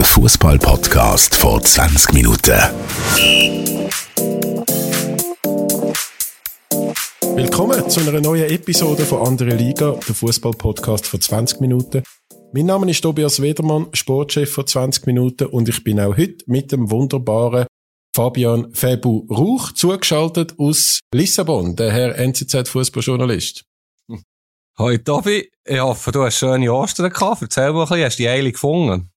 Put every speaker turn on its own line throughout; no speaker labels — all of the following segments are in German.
Der Fußball-Podcast vor 20 Minuten.
Willkommen zu einer neuen Episode von Andere Liga, der Fußball-Podcast vor 20 Minuten. Mein Name ist Tobias Wedermann, Sportchef vor 20 Minuten und ich bin auch heute mit dem wunderbaren Fabian Febu Rauch zugeschaltet aus Lissabon, der Herr NZZ-Fußballjournalist.
Hoi Tobi, ich hoffe, du hast schöne Ostern gehabt. Erzähl mal ein bisschen, hast du die Eile gefunden?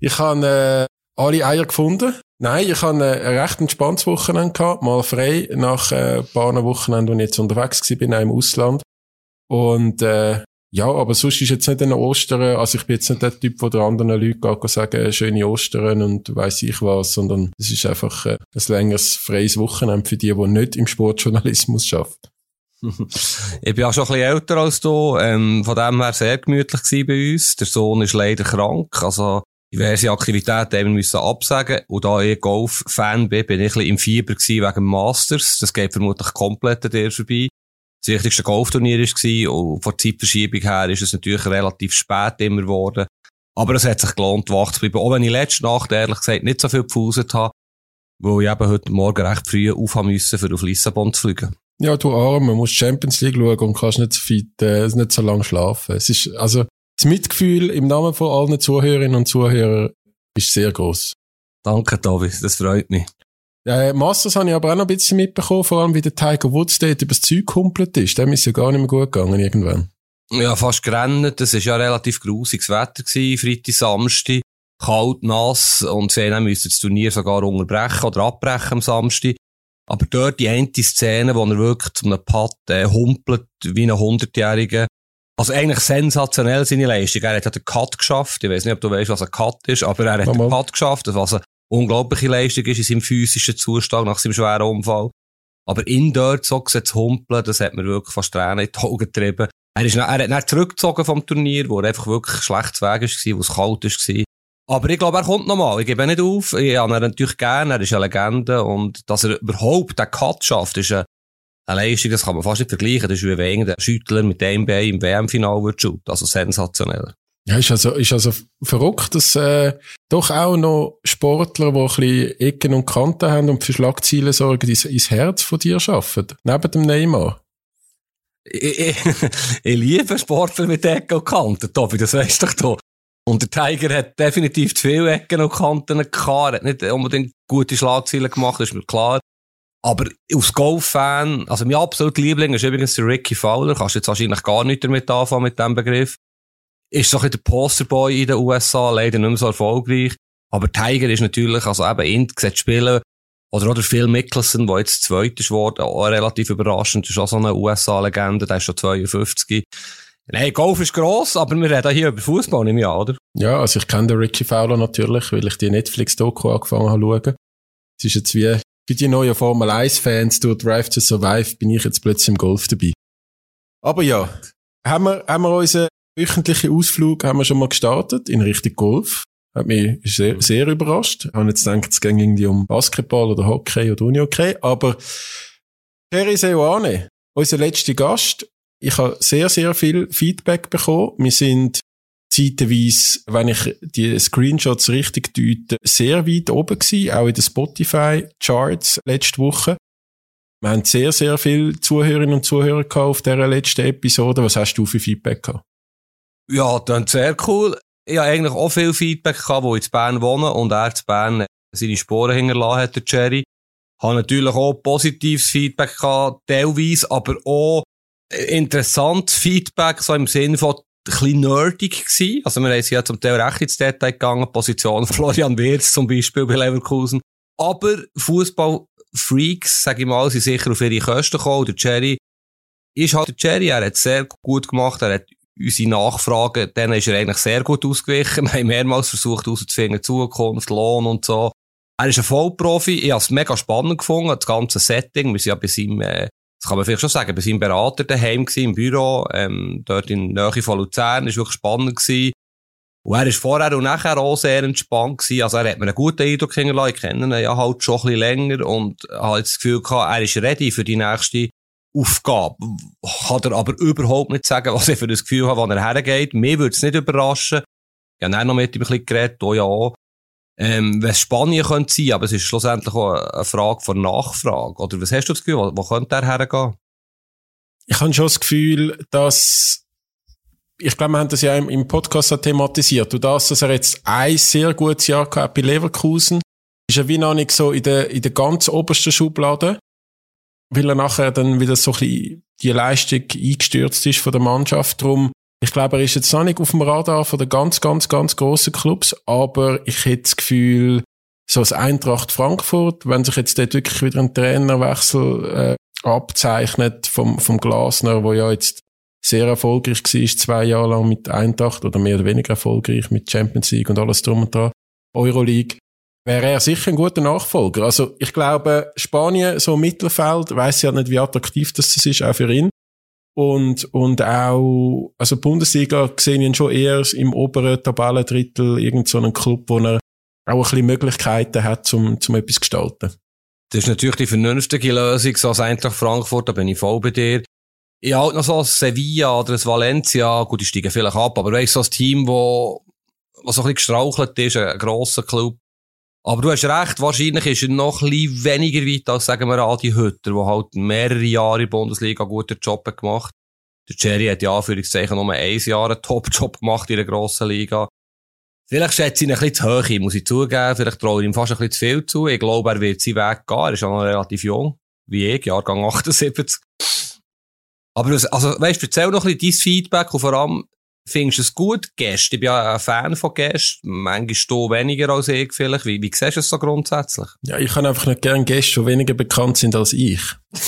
Ich habe äh, alle Eier gefunden. Nein, ich habe äh, ein recht entspanntes Wochenende gehabt, mal frei nach äh, ein paar Wochenenden, wo ich jetzt unterwegs war, bin im Ausland. Und äh, ja, aber sonst ist jetzt nicht ein Ostern, also ich bin jetzt nicht der Typ, der anderen Leuten sagen, schöne Ostern und weiss ich was, sondern es ist einfach äh, ein längeres freies Wochenende für die, die nicht im Sportjournalismus arbeiten
ich bin auch schon ein bisschen älter als du, ähm, von dem her sehr gemütlich bei uns. Der Sohn ist leider krank, also diverse Aktivitäten wir müssen absagen. Und da ich Golf-Fan bin, bin ich ein bisschen im Fieber gewesen wegen Masters. Das geht vermutlich komplett an dir vorbei. Das wichtigste Golfturnier war und von Zeitverschiebung her ist es natürlich relativ spät immer geworden. Aber es hat sich gelohnt, wach zu bleiben. Auch wenn ich letzte Nacht ehrlich gesagt nicht so viel gepfuset habe, weil ich eben heute Morgen recht früh aufhaben musste, für auf Lissabon zu fliegen.
Ja, du Arm, man muss Champions League schauen und kannst nicht so fit, äh, nicht so lange schlafen. Es ist, also, das Mitgefühl im Namen von allen Zuhörerinnen und Zuhörern ist sehr groß.
Danke, David, das freut mich.
Ja, Masters habe ich aber auch noch ein bisschen mitbekommen, vor allem wie der Tiger Woods dort über das Zeug kumpelt ist. Dem ist ja gar nicht mehr gut gegangen irgendwann.
Ja, fast gerannt. Das war ja relativ grusiges Wetter gewesen, Freitag, Samstag. Kalt, nass und sie mussten das Turnier sogar unterbrechen oder abbrechen am Samstag. Aber dort die eine Szene, wo er wirklich zu einem Putt äh, humpelt, wie ein Hundertjähriger. Also eigentlich sensationell seine Leistung. Er hat ja den Cut geschafft. Ich weiß nicht, ob du weißt, was ein Cut ist, aber er hat Mama. den Cut geschafft, was eine unglaubliche Leistung ist in seinem physischen Zustand nach seinem schweren Unfall. Aber in dort so zu humpeln, das hat mir wirklich fast Tränen in die Augen getrieben. Er, ist, er hat dann zurückgezogen vom Turnier, wo er einfach wirklich schlecht Weg war, wo es kalt war. Aber ich glaube, er kommt nochmal. Ich gebe nicht auf. Ich habe ihn natürlich gerne. Er ist eine Legende. Und dass er überhaupt den Cut schafft, ist eine, Leistung, das kann man fast nicht vergleichen. Das ist wie wenn der Schüttler mit dem Bein im WM-Final wird shooten. Also sensationell.
Ja, ist also, ist also verrückt, dass äh, doch auch noch Sportler, die ein bisschen Ecken und Kanten haben und für Schlagziele sorgen, ins, ins Herz von dir schaffen. Neben dem Neymar.
Ich, ich, ich liebe Sportler mit Ecken und Kanten, Tobi, das weißt du doch. Und der Tiger hat definitiv zu viele Ecken und Kanten gehabt. Er hat nicht unbedingt gute Schlagzeilen gemacht, ist mir klar. Aber als Golf-Fan, also mein absoluter Liebling ist übrigens der Ricky Fowler. Kannst jetzt wahrscheinlich gar nicht damit anfangen mit diesem Begriff. Ist so ein der Posterboy in den USA, leider nicht mehr so erfolgreich. Aber Tiger ist natürlich, also eben, ihn sieht spielen. Oder auch der Phil Mickelson, der jetzt zweit ist geworden, auch relativ überraschend. Ist auch so eine USA-Legende, der ist schon 52. Nein, Golf ist gross, aber wir reden hier über Fußball im Jahr, oder?
Ja, also ich kenne den Ricky Fowler natürlich, weil ich die Netflix-Doku angefangen habe zu schauen. Es ist jetzt wie für die neuen Formel 1-Fans durch Drive to Survive bin ich jetzt plötzlich im Golf dabei. Aber ja, haben wir, haben wir unseren wöchentlichen Ausflug haben wir schon mal gestartet in Richtung Golf. Hat mich sehr, sehr überrascht. Ich habe jetzt gedacht, es ging irgendwie um Basketball oder Hockey oder Unihockey. Aber Terry Seoane, unser letzter Gast, ich habe sehr, sehr viel Feedback bekommen. Wir sind zeitweise, wenn ich die Screenshots richtig deute, sehr weit oben gewesen, auch in den Spotify-Charts letzte Woche. Wir haben sehr, sehr viele Zuhörerinnen und Zuhörer auf dieser letzten Episode. Was hast du für Feedback gehabt?
Ja, dann sehr cool. Ich habe eigentlich auch viel Feedback gehabt, wo in Bern wohne und er in Bern seine Sporen hinterlassen hat, der Jerry. Ich habe natürlich auch positives Feedback gehabt, teilweise, aber auch interessant Feedback, so im Sinne von, bisschen nerdig gewesen. Also, wir sind ja zum Teil recht ins Detail gegangen, Position Florian Wirz zum Beispiel bei Leverkusen. Aber Fußballfreaks, sag ich mal, sind sicher auf ihre Kosten gekommen. Der Jerry ist halt der Jerry, er hat sehr gut gemacht, er hat unsere Nachfragen, denen ist er eigentlich sehr gut ausgewichen. Wir haben mehrmals versucht herauszufinden, Zukunft, Lohn und so. Er ist ein Vollprofi, ich habe es mega spannend gefunden, das ganze Setting. Wir sind ja bei seinem äh, das kann man vielleicht schon sagen, bei seinem Berater daheim gewesen, im Büro, ähm, dort in Nähe von Luzern, ist wirklich spannend gewesen. Und er ist vorher und nachher auch sehr entspannt gewesen. Also er hat mir einen guten Eindruck hinterlassen. Ich kenne ihn ja halt schon ein bisschen länger und habe das Gefühl gehabt, er ist ready für die nächste Aufgabe. Kann er aber überhaupt nicht sagen, was ich für das Gefühl habe, wann er hergeht. Mir würde es nicht überraschen. Ich habe dann noch mit ihm ein bisschen geredet, auch ja. Ähm, es Spanien könnte sein, aber es ist schlussendlich auch eine Frage von Nachfrage. Oder was hast du das Gefühl, wo, wo könnte der hergehen?
Ich habe schon das Gefühl, dass ich glaube, wir haben das ja im, Podcast auch thematisiert. Du das, dass er jetzt ein sehr gutes Jahr gehabt bei Leverkusen, ist er wie noch nicht so in der, in der ganz obersten Schublade, weil er nachher dann wieder so ein bisschen die Leistung eingestürzt ist von der Mannschaft. Darum, ich glaube, er ist jetzt noch nicht auf dem Radar von den ganz, ganz, ganz grossen Clubs, aber ich hätte das Gefühl, so das Eintracht Frankfurt, wenn sich jetzt dort wirklich wieder ein Trainerwechsel äh, abzeichnet vom, vom Glasner, wo ja jetzt sehr erfolgreich war, zwei Jahre lang mit Eintracht oder mehr oder weniger erfolgreich mit Champions League und alles drum und dran, Euroleague, wäre er sicher ein guter Nachfolger. Also ich glaube, Spanien, so Mittelfeld, weiß ja nicht, wie attraktiv das ist, auch für ihn. Und, und auch, also Bundesliga sehe ich ihn schon eher im oberen Tabellendrittel, irgend so Club, wo er auch ein bisschen Möglichkeiten hat, zum, zum etwas zu gestalten.
Das ist natürlich die vernünftige Lösung, so als Eintracht Frankfurt, da bin ich voll bei dir. Ich halt noch so ein Sevilla oder ein Valencia, gut, die steigen vielleicht ab, aber weißt so ein Team, wo, wo so ein bisschen gestrauchelt ist, ein grosser Club. Aber du hast recht, wahrscheinlich ist er noch ein bisschen weniger weit als, sagen wir, Adi Hütter, der halt mehrere Jahre in der Bundesliga guten Job gemacht Der Jerry hat ja, Anführungszeichen, nur ein Jahr einen Top-Job gemacht in der grossen Liga. Vielleicht schätze ich ihn ein bisschen zu hoch, muss ich zugeben. Vielleicht traue ich ihm fast ein bisschen zu viel zu. Ich glaube, er wird seinen Weg gehen. Er ist ja noch relativ jung. Wie ich, Jahrgang 78. Aber also, weißt du, erzähl noch ein bisschen dein Feedback und vor allem, findest du es gut, Gäste? Ich bin ja ein Fan von Gästen. Manchmal du weniger als ich vielleicht. Wie, wie siehst du es so grundsätzlich?
Ja, ich kann einfach nicht gerne Gäste, die weniger bekannt sind als ich.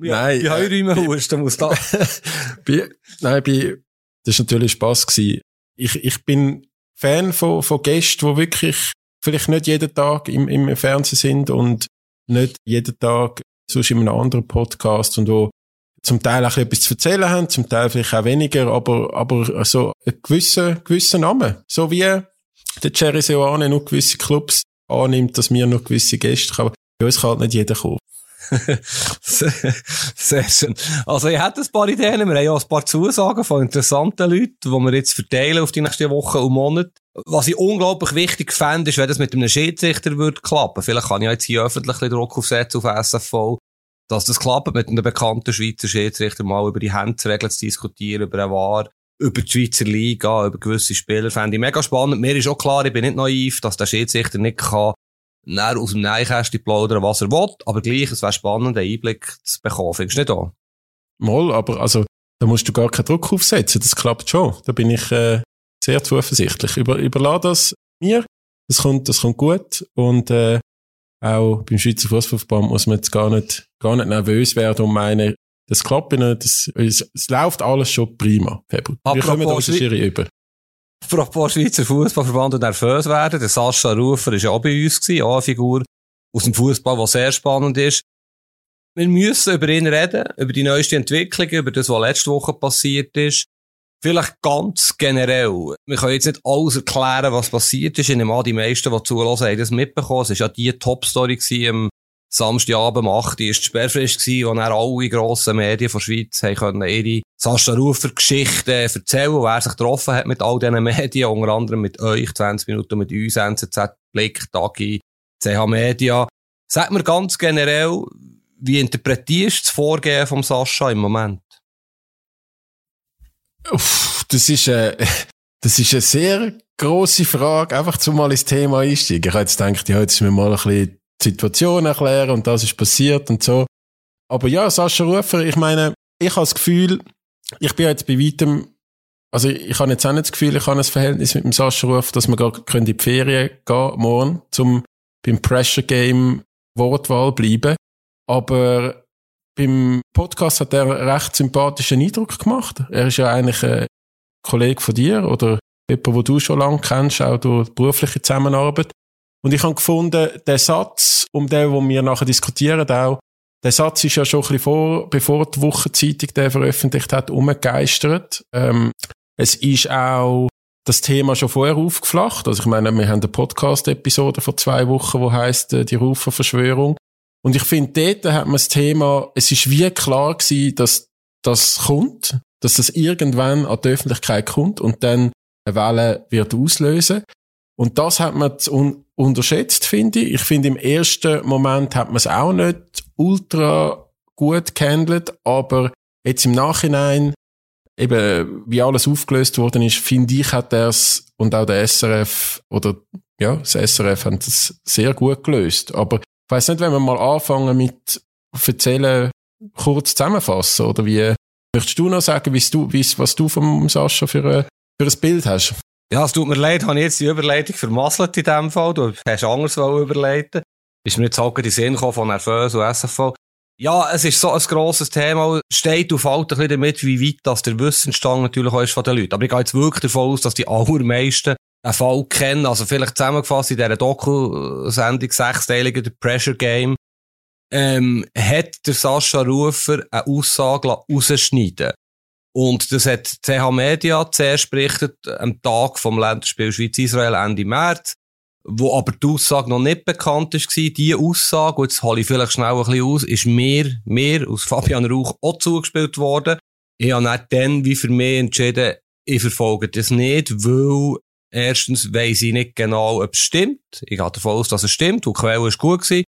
nein. Bei Heurräumen äh, husten muss da.
bei, nein, bei, das war natürlich Spass gewesen. Ich, ich bin Fan von, von Gästen, die wirklich vielleicht nicht jeden Tag im, im Fernsehen sind und nicht jeden Tag sonst in einem anderen Podcast und wo zum Teil auch etwas zu erzählen haben, zum Teil vielleicht auch weniger, aber, aber so ein gewisser, gewisser Name. So wie der Jerry Seoane nur gewisse Clubs annimmt, dass wir noch gewisse Gäste haben. Bei uns kann halt nicht jeder kommen.
Sehr schön. Also, ich hätte ein paar Ideen. Wir haben ja ein paar Zusagen von interessanten Leuten, die wir jetzt verteilen auf die nächsten Wochen und Monate. Was ich unglaublich wichtig fände, ist, wenn das mit einem Schiedsrichter würde klappen. Vielleicht kann ich jetzt hier öffentlich Druck aufsetzen auf SFV, dass das klappt, mit einem bekannten Schweizer Schiedsrichter mal über die Handregeln zu diskutieren, über eine Wahr, über die Schweizer Liga, über gewisse Spieler. Fände ich mega spannend. Mir ist auch klar, ich bin nicht naiv, dass der Schiedsrichter nicht kann näher aus dem Neinkästchen plaudern, was er will, aber gleich, es wäre spannend, einen Einblick zu bekommen. Findest du nicht auch?
Mal, aber also, da musst du gar keinen Druck aufsetzen, das klappt schon. Da bin ich äh, sehr zuversichtlich. Über, überlass das mir, das kommt, das kommt gut und äh, auch beim Schweizer Fußballverband muss man jetzt gar nicht, gar nicht nervös werden und meinen, das klappt nicht, das, es, es läuft alles schon prima. Februar. Wir kommen da Schiri über.
Apropos Schweizer Fußballverband und nervös werden. Der Sascha Rufer war ja auch bei uns, gewesen, auch eine Figur aus dem Fußball, die sehr spannend ist. Wir müssen über ihn reden, über die neueste Entwicklung, über das, was letzte Woche passiert ist. Vielleicht ganz generell. Wir können jetzt nicht alles erklären, was passiert ist. Ich nehme an, die meisten, die zulassen, haben das mitbekommen. Es war ja die Top-Story am Samstagabend um 8 Uhr. Es war die Sperrfrist, wo dann alle grossen Medien der Schweiz haben ihre Sascha Rufer Geschichten erzählen, wo er sich getroffen hat mit all diesen Medien, unter anderem mit euch, 20 Minuten mit uns, NZZ, Blick, Tagi, CH Media. Sag mir ganz generell, wie interpretierst du das Vorgehen von Sascha im Moment?
Uff, das ist, äh, das ist eine sehr grosse Frage, einfach zum mal ins Thema einsteigen. Ich habe jetzt gedacht, ja, jetzt müssen wir mal ein bisschen die Situation erklären und das ist passiert und so. Aber ja, Sascha Rufer, ich meine, ich habe das Gefühl, ich bin jetzt bei weitem, also ich habe jetzt auch nicht das Gefühl, ich habe ein Verhältnis mit dem Sascha Ruf, dass wir gar in die Ferien gehen morgen, zum beim Pressure Game Wortwahl bleiben. Aber beim Podcast hat er einen recht sympathischen Eindruck gemacht. Er ist ja eigentlich ein Kollege von dir oder jemand, wo du schon lange kennst, auch durch berufliche Zusammenarbeit. Und ich habe gefunden, der Satz, um den, wo wir nachher diskutieren, auch, der Satz ist ja schon ein bisschen vor, bevor die Wochenzeitung den veröffentlicht hat, umgegeistert. Ähm, es ist auch das Thema schon vorher aufgeflacht. Also ich meine, wir haben eine Podcast-Episode vor zwei Wochen, wo heißt äh, die Ruferverschwörung. Und ich finde, dort hat man das Thema, es ist wie klar gewesen, dass das kommt, dass das irgendwann an die Öffentlichkeit kommt und dann eine Welle wird auslösen. Und das hat man un unterschätzt, finde ich. Ich finde, im ersten Moment hat man es auch nicht ultra gut gehandelt, aber jetzt im Nachhinein, eben, wie alles aufgelöst worden ist, finde ich, hat er es und auch der SRF oder, ja, das SRF hat es sehr gut gelöst. Aber ich weiss nicht, wenn wir mal anfangen mit erzählen, kurz zusammenfassen, oder wie, möchtest du noch sagen, du, was du vom Sascha für, ein, für ein Bild hast?
Ja, es tut mir leid, habe ich jetzt die Überleitung vermasselt in dem Fall. Du hast anders überleiten. Ist mir jetzt halt in den Sinn gekommen von Nervös und SFV. Ja, es ist so ein grosses Thema. Steht und fällt ein bisschen damit, wie weit das der Wissensstand natürlich auch ist von den Leuten. Aber ich gehe jetzt wirklich davon aus, dass die allermeisten einen Fall kennen. Also vielleicht zusammengefasst in dieser Doku-Sendung sechsteiliger The Pressure Game ähm, hat der Sascha Rufer eine Aussage rausschneiden Und das hat CH Media zuerst berichtet, am Tag vom Länderspiel Schweiz-Israel Ende März, wo aber die Aussage noch nicht bekannt war. Diese Aussage, und jetzt hole ich vielleicht schnell ein bisschen aus, ist mir, mir aus Fabian Rauch auch zugespielt worden. Ich habe dann wie für mich entschieden, ich verfolge das nicht, weil erstens weiss ich nicht genau, ob es stimmt. Ich gehe davon aus, dass es stimmt, und die Quelle war gut. Gewesen.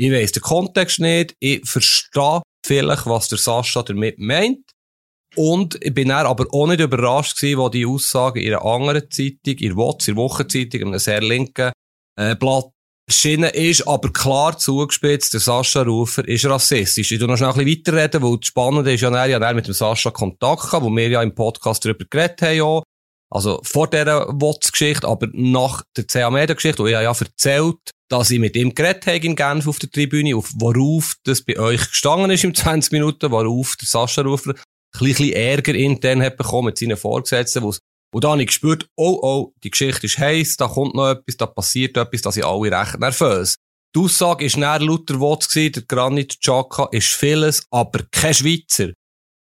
Ich weiss den Kontext nicht. Ich verstehe vielleicht, was der Sascha damit meint. Und ich bin dann aber auch nicht überrascht gewesen, wo die Aussage in einer anderen Zeitung, in WOTS, in Wochenzeitung, in einem sehr linken äh, Blatt erschienen ist, aber klar zugespitzt, der Sascha Rufer ist rassistisch. Ich tu noch schnell ein bisschen weiterreden, weil das Spannende ist ja, ja mit dem Sascha Kontakt gehabt, wo wir ja im Podcast darüber geredet haben, ja. Also vor dieser WOTS-Geschichte, aber nach der CA Media-Geschichte, wo ich ja erzählt, dass ich mit ihm geredet habe in Genf auf der Tribüne, auf worauf das bei euch gestanden ist im 20 Minuten, worauf der Sascha Rufer ein bisschen Ärger intern hat bekommen mit seinen Vorgesetzten, wo und da habe ich gespürt, oh, oh, die Geschichte ist heiß, da kommt noch etwas, da passiert etwas, da sind alle recht nervös. Die Aussage ist näher Luther Wotz der Granit Xhaka ist vieles, aber kein Schweizer.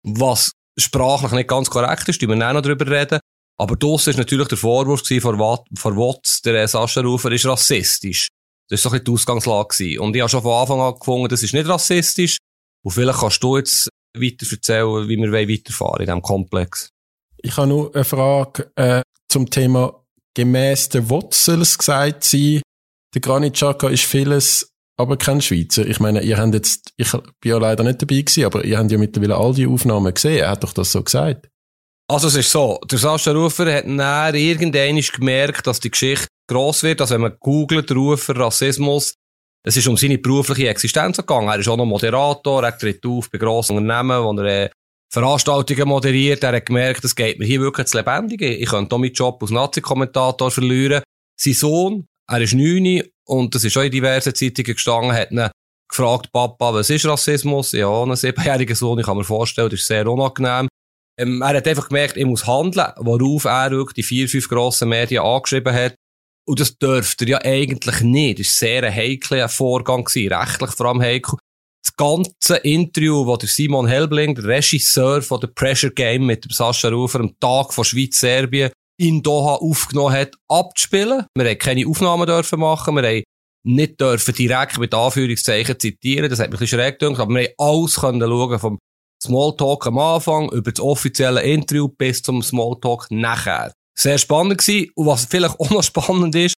Was sprachlich nicht ganz korrekt ist, die wir noch drüber reden. Aber das ist natürlich der Vorwurf von, Watts, der Sascha Rufer ist rassistisch. Das war so ein bisschen die Ausgangslage. Und ich habe schon von Anfang an gefunden, das ist nicht rassistisch. Und vielleicht kannst du jetzt weiter erzählen, wie wir weiterfahren in diesem Komplex.
Ich habe nur eine Frage äh, zum Thema gemäss der Wurzels gesagt sein. Der Granit Xhaka ist vieles, aber kein Schweizer. Ich meine, ihr habt jetzt, ich bin ja leider nicht dabei gewesen, aber ihr habt ja mittlerweile all die Aufnahmen gesehen. Er hat doch das so gesagt.
Also es ist so, der Sascha Rufer hat dann irgendwann gemerkt, dass die Geschichte gross wird. Also wenn man googelt, Rufer, Rassismus, es ist um seine berufliche Existenz gegangen. Er ist auch noch Moderator, er tritt auf bei grossen Unternehmen, wo er äh, Veranstaltungen moderiert. Er hat gemerkt, es geht mir hier wirklich zu lebendig. Ich könnte auch meinen Job als Nazi-Kommentator verlieren. Sein Sohn, er ist neun und das ist auch in diversen Zeitungen gestanden, hat ihn gefragt, Papa, was ist Rassismus? Ja, ein siebenjähriger Sohn, ich kann mir vorstellen, das ist sehr unangenehm. Ähm, er hat einfach gemerkt, ich muss handeln, worauf er die vier, fünf grossen Medien angeschrieben hat. Und das dürfte er ja eigentlich nicht. Das war sehr ein heikler Vorgang, gewesen, rechtlich vor allem heikel. Das ganze Interview, das Simon Helbling, der Regisseur von The Pressure Game mit Sascha Rufer am Tag von Schweiz-Serbien in Doha aufgenommen hat, abzuspielen. Wir haben keine Aufnahmen dürfen machen, wir haben nicht dürfen direkt mit Anführungszeichen zitieren, das hat mich ein bisschen schräg gedacht, aber wir haben alles schauen, vom Smalltalk am Anfang über das offizielle Interview bis zum Smalltalk nachher. Sehr spannend gewesen. Und was vielleicht auch noch spannend ist,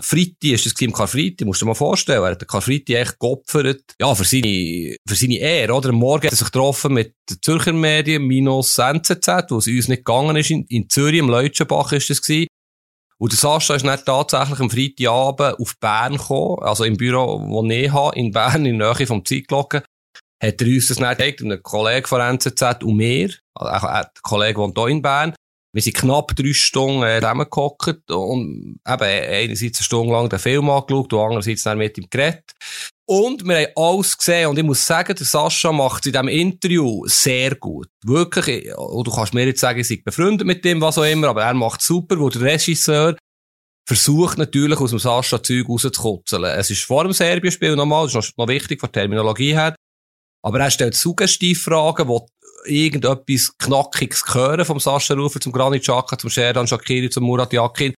Fritti ist das im musst du dir mal vorstellen. Er hat den echt geopfert, ja, für seine, für seine Ehre, oder? Morgen hat er sich getroffen mit den Zürcher Medien, minus NZZ, wo es uns nicht gegangen ist. In, in Zürich, im Leutschenbach ist das gewesen. Und der Sascha ist dann tatsächlich am Freitagabend auf Bern gekommen, also im Büro, wo ich habe, in Bern, in der Nähe vom Zeitglocken hat er uns das dann gezeigt, ein Kollege von NZZ und mir, also der Kollege wohnt hier in Bern. Wir sind knapp drei Stunden äh, zusammengehockt und eben einerseits eine Stunde lang den Film angeschaut und andererseits dann mit ihm geredet. Und wir haben alles gesehen und ich muss sagen, der Sascha macht es in diesem Interview sehr gut. Wirklich, und du kannst mir jetzt sagen, ich sei befreundet mit dem, was auch immer, aber er macht super, wo der Regisseur versucht natürlich aus dem Sascha Zeug rauszukutzeln. Es ist vor dem Serbien-Spiel nochmal, das ist noch wichtig von der Terminologie her, aber er stellt Suggestivfragen, wo irgendetwas Knackiges hören vom Sascha Rufer zum Granit Xhaka, zum Sherdan Shakiri, zum Murat Yakin.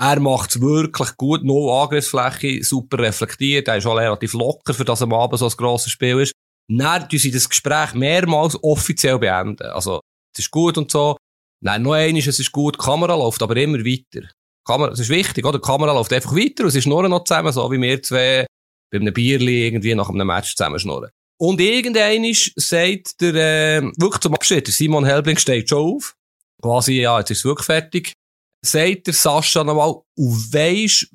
Er macht's wirklich gut, no Angriffsfläche, super reflektiert, er ist auch relativ locker, für das am Abend so ein grosses Spiel ist. Dann tun sie das Gespräch mehrmals offiziell beenden. Also, es ist gut und so. Nein, noch eines, es ist gut, die Kamera läuft aber immer weiter. Kamera, das ist wichtig, oder? Die Kamera läuft einfach weiter und sie schnurren noch zusammen, so wie wir zwei bei einem Bierli irgendwie nach einem Match zusammen schnurren. Und irgendeiner sagt der, äh, wirklich zum Abschied, Simon Helbling steht schon auf. Quasi, ja, jetzt ist es wirklich fertig. Sagt der Sascha nochmal, und weisst,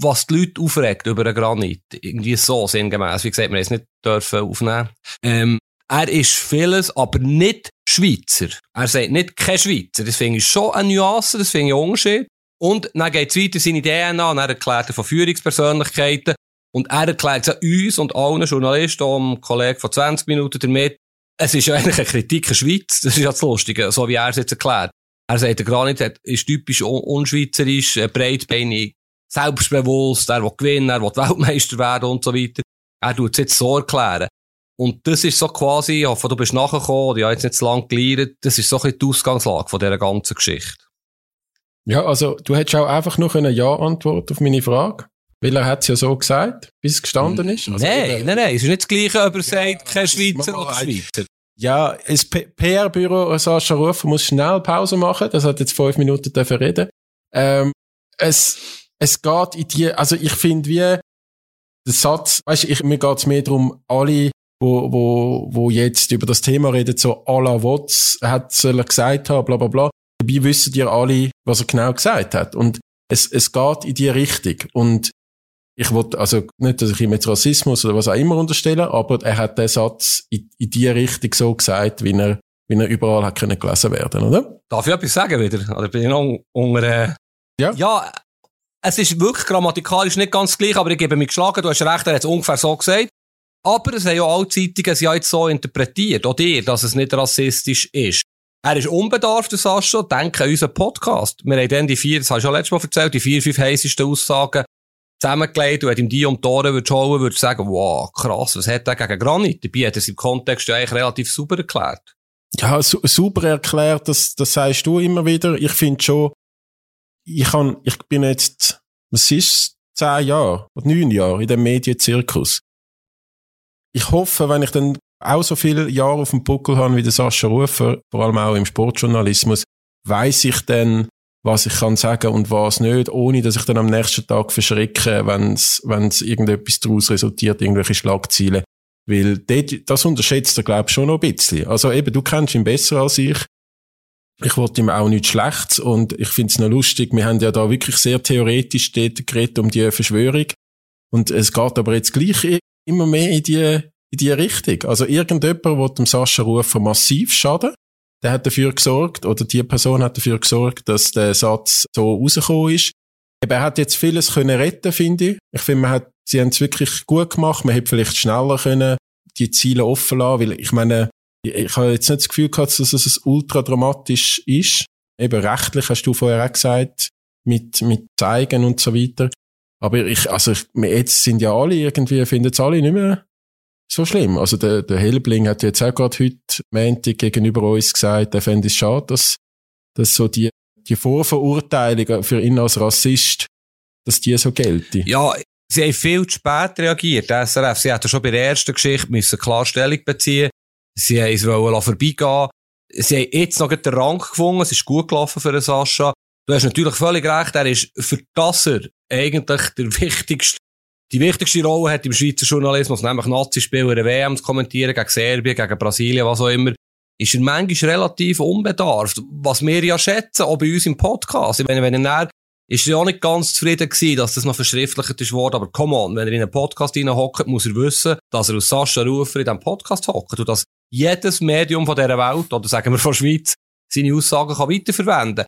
was die Leute aufregt über einen Granit. Irgendwie so sinngemäß. Wie gesagt, wir es nicht dürfen aufnehmen. Ähm, er ist vieles, aber nicht Schweizer. Er sagt nicht kein Schweizer. Das finde ich schon eine Nuance, das finde ich ein Unterschied. Und dann geht es weiter seine DNA und er erklärt er von Führungspersönlichkeiten. Und er erklärt es uns und allen Journalisten, und Kollegen von 20 Minuten damit, es ist ja eigentlich eine Kritik der Schweiz. Das ist ja das Lustige, so wie er es jetzt erklärt. Er sagt, der Granit ist typisch un unschweizerisch, breitbeinig, selbstbewusst, er will gewinnen, er will Weltmeister werden und so weiter. Er tut es jetzt so erklären. Und das ist so quasi, hoffe, du bist nachgekommen, ich habe jetzt nicht zu lange gelernt, das ist so ein die Ausgangslage von dieser ganzen Geschichte.
Ja, also du hättest auch einfach nur eine Ja-Antwort auf meine Frage. Weil er hat es ja so gesagt, bis es gestanden ist.
Also nein, nein, nein, es ist nicht das Gleiche, ob er ja, sagt, kein Schweizer oder Schweizer.
Ja, das PR-Büro Sascha Rufer muss schnell Pause machen, das hat jetzt fünf Minuten dürfen reden. Ähm, es, es geht in die, also ich finde wie, der Satz, weißt du, mir geht es mehr darum, alle, wo, wo, wo jetzt über das Thema reden, so à la Watts hat soll er gesagt haben, bla, bla, bla. Dabei wissen ihr alle, was er genau gesagt hat. Und es, es geht in die Richtung. Und ich wollte, also nicht, dass ich ihm jetzt Rassismus oder was auch immer unterstelle, aber er hat den Satz in, in die Richtung so gesagt, wie er, wie er überall hat können gelesen werden, oder?
Darf ich etwas sagen wieder? Oder bin ich noch unter, äh...
Ja.
Ja, es ist wirklich grammatikalisch nicht ganz gleich, aber ich gebe mich geschlagen, du hast recht, er hat es ungefähr so gesagt. Aber es haben ja alle Zeitungen es ja jetzt so interpretiert, auch dir, dass es nicht rassistisch ist. Er ist unbedarft, Sascha, denke an unseren Podcast. Wir haben dann die vier, das hast du ja letztes Mal erzählt, die vier, fünf heißesten Aussagen zusammengelegt und wenn ihm die um die Ohren schauen, würde sagen, wow, krass, was hat er gegen Granit? Dabei hat er es im Kontext ja eigentlich relativ sauber erklärt.
Ja, su super erklärt, das, das sagst du immer wieder. Ich finde schon, ich kann, ich bin jetzt, was ist, zehn Jahre oder neun Jahre in dem Medienzirkus. Ich hoffe, wenn ich dann auch so viele Jahre auf dem Buckel habe wie der Sascha Rufer, vor allem auch im Sportjournalismus, weiß ich dann, was ich kann sagen und was nicht, ohne dass ich dann am nächsten Tag verschrecke, wenn es irgendetwas daraus resultiert, irgendwelche Schlagziele. Weil dort, das unterschätzt er, glaube ich, schon noch ein bisschen. Also eben, du kennst ihn besser als ich. Ich wollte ihm auch nichts Schlechtes und ich finde es noch lustig. Wir haben ja da wirklich sehr theoretisch dort geredet um die Verschwörung. Und es geht aber jetzt gleich immer mehr in die, in die Richtung. Also irgendjemand will dem Sascha Rufer massiv schaden der hat dafür gesorgt, oder die Person hat dafür gesorgt, dass der Satz so rausgekommen ist. Eben, er hat jetzt vieles können retten, finde ich. Ich finde, man hat, sie haben es wirklich gut gemacht. Man hätte vielleicht schneller können die Ziele offen lassen, weil ich meine, ich, habe jetzt nicht das Gefühl gehabt, dass es ultra dramatisch ist. Eben rechtlich hast du vorher auch gesagt, mit, mit Zeigen und so weiter. Aber ich, also, ich, jetzt sind ja alle irgendwie, finden es alle nicht mehr so schlimm. Also der, der Helbling hat jetzt auch gerade heute Montag gegenüber uns gesagt, er fände es schade, dass, dass so die, die Vorverurteilung für ihn als Rassist, dass die so gelten.
Ja, sie haben viel zu spät reagiert, SRF. Sie hätten schon bei der ersten Geschichte müssen klar Stellung beziehen Sie haben es wollen vorbeigehen. Sie haben jetzt noch den Rang gefunden. Es ist gut gelaufen für Sascha. Du hast natürlich völlig recht. Er ist für das eigentlich der wichtigste die wichtigste Rolle hat im Schweizer Journalismus, nämlich Nazi-Spieler WM zu kommentieren, gegen Serbien, gegen Brasilien, was auch immer, ist er manchmal relativ unbedarft. Was wir ja schätzen, auch bei uns im Podcast. Ich meine, wenn er ist er ja auch nicht ganz zufrieden gewesen, dass das noch verschriftlicht ist worden, aber come on, wenn er in einen Podcast hockt, muss er wissen, dass er aus Sascha Rufer in diesem Podcast hockt und dass jedes Medium von dieser Welt, oder sagen wir von der Schweiz, seine Aussagen kann weiterverwenden.